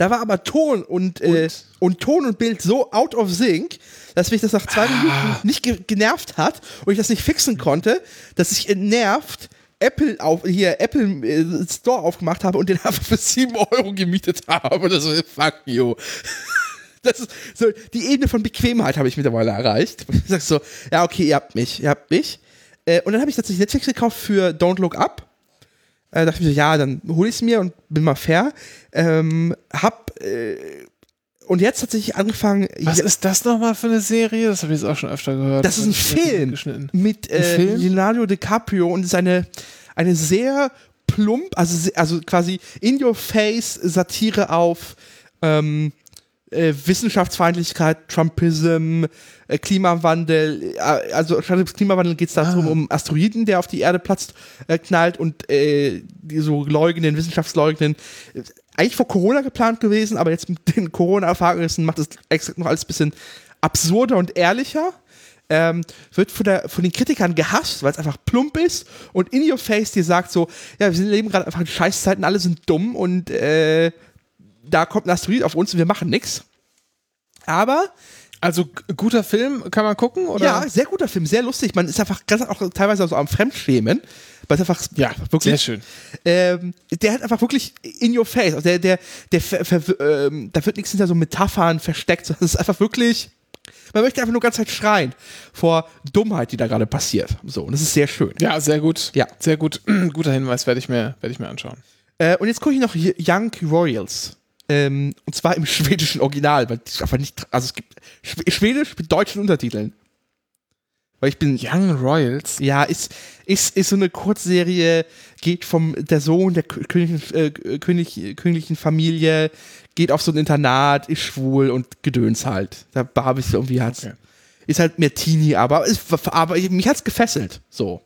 Da war aber Ton und, äh, Und? und Ton und Bild so out of sync, dass mich das nach zwei Minuten nicht ge genervt hat und ich das nicht fixen konnte, dass ich entnervt Apple auf, hier Apple äh, Store aufgemacht habe und den einfach für 7 Euro gemietet habe. Das so, fuck you. Das ist so, die Ebene von Bequemheit habe ich mittlerweile erreicht. Ich sag so, ja, okay, ihr habt mich, ihr habt mich. Äh, und dann habe ich tatsächlich Netflix gekauft für Don't Look Up. Äh, dachte ich mir so, ja, dann hole ich es mir und bin mal fair. Ähm, hab äh, und jetzt tatsächlich angefangen. Was ist das nochmal für eine Serie? Das habe ich jetzt auch schon öfter gehört. Das ist ein Film mit äh, Film? Leonardo DiCaprio und ist eine, eine sehr plump, also, also quasi in your face Satire auf ähm, äh, Wissenschaftsfeindlichkeit, Trumpism, äh, Klimawandel. Äh, also statt dem Klimawandel geht es darum, Ah. um Asteroiden, der auf die Erde platzt, knallt und die so leugnen, Wissenschaftsleugnen. Eigentlich vor Corona geplant gewesen, aber jetzt mit den Corona-Erfahrungen macht es extra noch alles ein bisschen absurder und ehrlicher ähm, wird von, der, von den Kritikern gehasst, weil es einfach plump ist und in your face dir sagt so, ja, wir sind- leben gerade einfach in Scheißzeiten, alle sind dumm und äh, da kommt ein Asteroid auf uns und wir machen nichts. Aber Also guter Film, kann man gucken? Oder? ja, sehr guter Film, sehr lustig. Man ist einfach ganz auch teilweise so am Fremdschämen, weil es einfach ja wirklich sehr schön. ähm, der hat einfach wirklich in your face. Also der, der, der, ähm, da wird nichts hinter so Metaphern versteckt, es ist einfach wirklich. Man möchte einfach nur ganz Zeit schreien vor Dummheit, die da gerade passiert. So, und das ist sehr schön. Ja, sehr gut. Ja. Sehr gut. Guter Hinweis, werde ich, mir, werd ich mir anschauen. Äh, und jetzt gucke ich noch Young Royals. Ähm, und zwar im schwedischen Original, weil es einfach nicht. Also es gibt Schw Schwedisch mit deutschen Untertiteln. Weil ich bin. Young Royals. Ja, ist, ist, ist so eine Kurzserie, geht vom der Sohn der Kö- königlichen, äh, König, königlichen Familie, geht auf so ein Internat, ist schwul und gedöns halt. Da habe ich irgendwie hat's. Okay. Ist halt mehr Teenie, aber, ist, aber mich hat's gefesselt. So.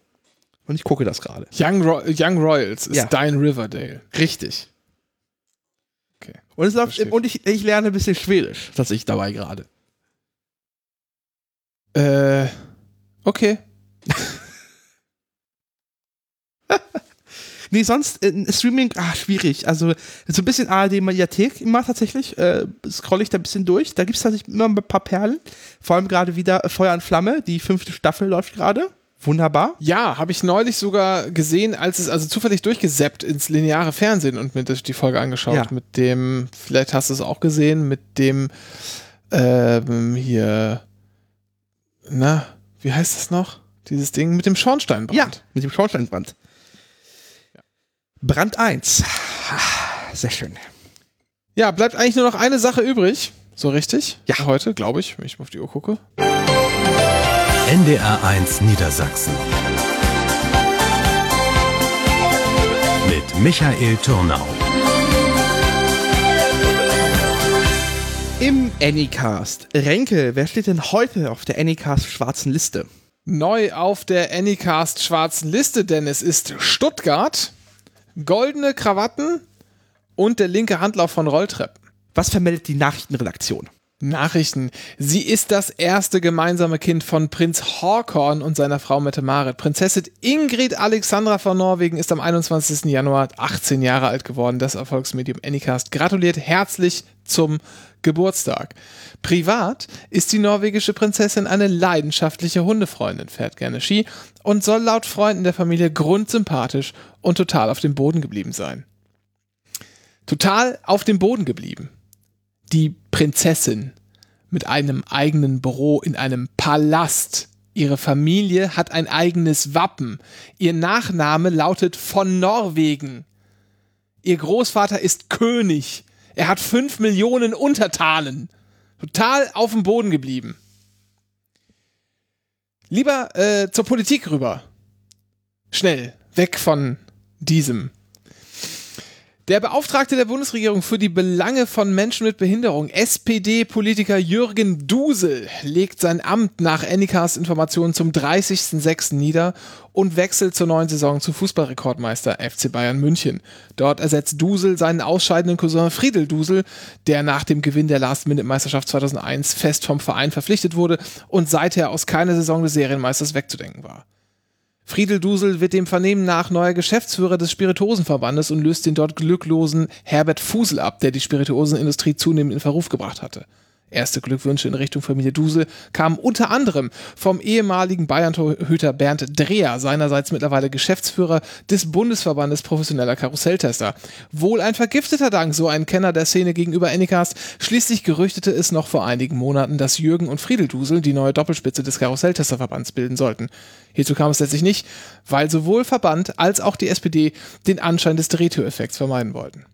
Und ich gucke das gerade. Young, Ro Young Royals ist Ja. dein Riverdale. Richtig. Und, es läuft, und ich, ich lerne ein bisschen Schwedisch, tatsächlich dabei gerade. Äh, okay. Nee, sonst äh, Streaming, ah, schwierig. Also so ein bisschen ARD-Mediathek immer tatsächlich. Äh, scroll ich da ein bisschen durch. Da gibt es tatsächlich immer ein paar Perlen. Vor allem gerade wieder Feuer und Flamme. Die fünfte Staffel läuft gerade. Wunderbar. Ja, habe ich neulich sogar gesehen, als es also zufällig durchgeseppt ins lineare Fernsehen und mir die Folge angeschaut. Ja. Mit dem, vielleicht hast du es auch gesehen, mit dem ähm, hier, na, wie heißt das noch? Dieses Ding mit dem Schornsteinbrand. Ja, mit dem Schornsteinbrand. Brand 1. Ah, Sehr schön. Ja, bleibt eigentlich nur noch eine Sache übrig. So richtig? Ja. Heute, glaube ich, wenn ich mal auf die Uhr gucke. NDR1 Niedersachsen. Mit Michael Turnau. Im Anycast. Renke, wer steht denn heute auf der Anycast schwarzen Liste? Neu auf der Anycast schwarzen Liste, denn es ist Stuttgart, goldene Krawatten und der linke Handlauf von Rolltreppen. Was vermeldet die Nachrichtenredaktion? Nachrichten. Sie ist das erste gemeinsame Kind von Prinz Håkon und seiner Frau Mette Marit. Prinzessin Ingrid Alexandra von Norwegen ist am 21. Januar 18 Jahre alt geworden. Das Erfolgsmedium Anycast gratuliert herzlich zum Geburtstag. Privat ist die norwegische Prinzessin eine leidenschaftliche Hundefreundin, fährt gerne Ski und soll laut Freunden der Familie grundsympathisch und total auf dem Boden geblieben sein. Total auf dem Boden geblieben die Prinzessin mit einem eigenen Büro in einem Palast. Ihre Familie hat ein eigenes Wappen. Ihr Nachname lautet von Norwegen. Ihr Großvater ist König. Er hat fünf Millionen Untertanen. Total auf dem Boden geblieben. Lieber äh, zur Politik rüber. Schnell, weg von diesem. Der Beauftragte der Bundesregierung für die Belange von Menschen mit Behinderung, SPD-Politiker Jürgen Dusel, legt sein Amt nach Annikas Informationen zum 30.06. nieder und wechselt zur neuen Saison zu Fußballrekordmeister FC Bayern München. Dort ersetzt Dusel seinen ausscheidenden Cousin Friedel Dusel, der nach dem Gewinn der Last-Minute-Meisterschaft 2001 fest vom Verein verpflichtet wurde und seither aus keiner Saison des Serienmeisters wegzudenken war. Friedel Dusel wird dem Vernehmen nach neuer Geschäftsführer des Spirituosenverbandes und löst den dort glücklosen Herbert Fusel ab, der die Spirituosenindustrie zunehmend in Verruf gebracht hatte. Erste Glückwünsche in Richtung Familie Dusel kamen unter anderem vom ehemaligen Bayern-Torhüter Bernd Dreher, seinerseits mittlerweile Geschäftsführer des Bundesverbandes professioneller Karusselltester. Wohl ein vergifteter Dank, so ein Kenner der Szene gegenüber Anycast. Schließlich gerüchtete es noch vor einigen Monaten, dass Jürgen und Friedel Dusel die neue Doppelspitze des Karusselltesterverbands bilden sollten. Hierzu kam es letztlich nicht, weil sowohl Verband als auch die SPD den Anschein des Drehtüreffekts vermeiden wollten.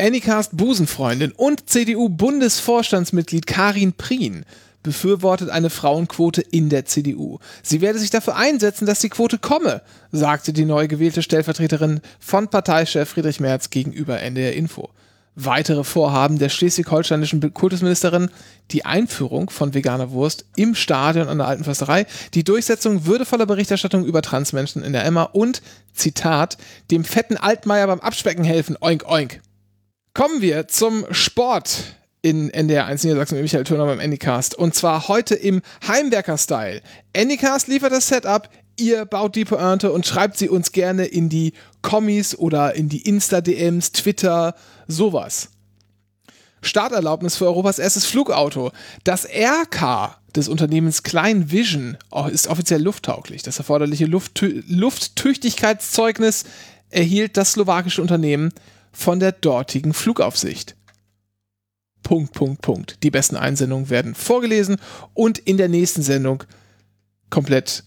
Anycast Busenfreundin und CDU-Bundesvorstandsmitglied Karin Prien befürwortet eine Frauenquote in der CDU. Sie werde sich dafür einsetzen, dass die Quote komme, sagte die neu gewählte Stellvertreterin von Parteichef Friedrich Merz gegenüber NDR Info. Weitere Vorhaben der schleswig-holsteinischen Kultusministerin, die Einführung von veganer Wurst im Stadion an der Alten Försterei, die Durchsetzung würdevoller Berichterstattung über Transmenschen in der Emma und, Zitat, dem fetten Altmaier beim Abspecken helfen, oink oink. Kommen wir zum Sport in NDR 1 Niedersachsen mit Michael Turner beim Anycast. Und zwar heute im Heimwerker-Style. Anycast liefert das Setup, ihr baut die Pointe und schreibt sie uns gerne in die Kommis oder in die Insta-DMs, Twitter, sowas. Starterlaubnis für Europas erstes Flugauto. Das RK des Unternehmens Klein Vision ist offiziell lufttauglich. Das erforderliche Lufttü Lufttüchtigkeitszeugnis erhielt das slowakische Unternehmen von der dortigen Flugaufsicht. Punkt, Punkt, Punkt. Die besten Einsendungen werden vorgelesen und in der nächsten Sendung komplett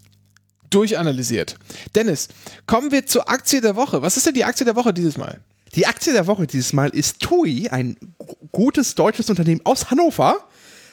durchanalysiert. Dennis, kommen wir zur Aktie der Woche. Was ist denn die Aktie der Woche dieses Mal? Die Aktie der Woche dieses Mal ist TUI, ein gutes deutsches Unternehmen aus Hannover.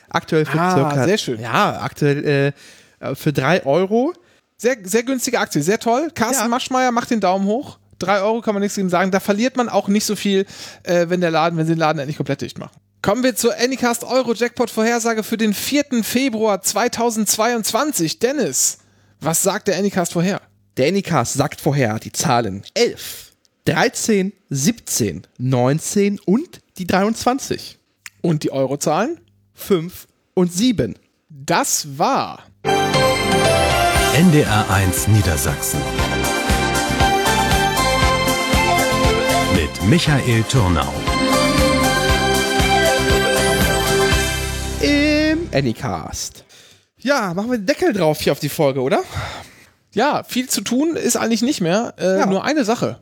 Aktuell für Ah, circa, sehr schön. Ja, aktuell äh, für 3 Euro. Sehr, sehr günstige Aktie, sehr toll. Carsten Ja. Maschmeyer macht den Daumen hoch. 3 Euro kann man nichts gegen sagen. Da verliert man auch nicht so viel, äh, wenn der Laden, wenn sie den Laden endlich komplett dicht machen. Kommen wir zur Anycast Euro Jackpot Vorhersage für den 4. Februar 2022. Dennis, was sagt der Anycast vorher? Der Anycast sagt vorher die Zahlen 11, 13, 17, 19 und die 23. Und die Eurozahlen? 5 und 7. Das war NDR 1 Niedersachsen. Mit Michael Turnau. Im Anycast. Ja, machen wir den Deckel drauf hier auf die Folge, oder? ja viel zu tun ist eigentlich nicht mehr. Äh, Ja. Nur eine Sache.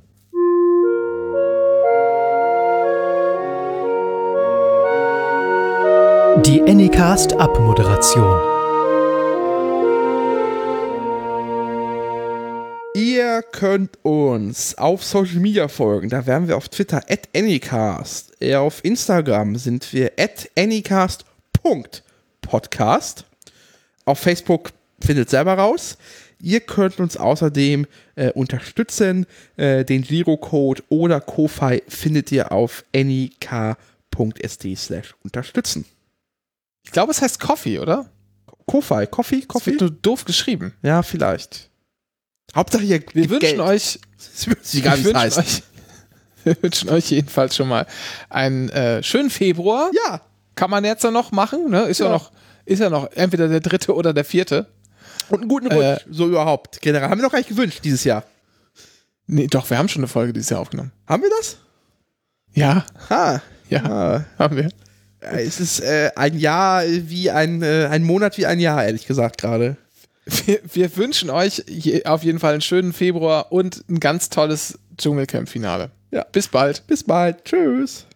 Die Anycast Abmoderation. Könnt uns auf Social Media folgen. Da wären wir auf Twitter at Anycast. Auf Instagram sind wir at Anycast.podcast. Auf Facebook findet selber raus. Ihr könnt uns außerdem äh, unterstützen. Äh, den Girocode oder Ko-Fi findet ihr auf anyk.sd slash unterstützen. Ich glaube, es heißt Coffee, oder? Ko-Fi, Coffee, Das Coffee? wird nur doof geschrieben. Ja, vielleicht. Hauptsache ihr Wir wünschen Geld. euch gar wir wünschen euch, wir wünschen euch jedenfalls schon mal einen äh, schönen Februar. Ja, Kann man jetzt ja noch machen, ne? Ist ja. Ja. noch, ist ja noch entweder der dritte oder der vierte. Und einen guten Äh, Rutsch, so überhaupt. Generell haben wir noch gar nicht gewünscht dieses Jahr. Nee, doch, wir haben schon eine Folge dieses Jahr aufgenommen. Haben wir das? Ja, Ah, ja, ah. haben wir. Äh, Es ist äh, ein Jahr wie ein, äh, ein Monat wie ein Jahr, ehrlich gesagt, gerade. Wir, wir wünschen euch je, auf jeden Fall einen schönen Februar und ein ganz tolles Dschungelcamp-Finale. Ja. Bis bald. Bis bald. Tschüss.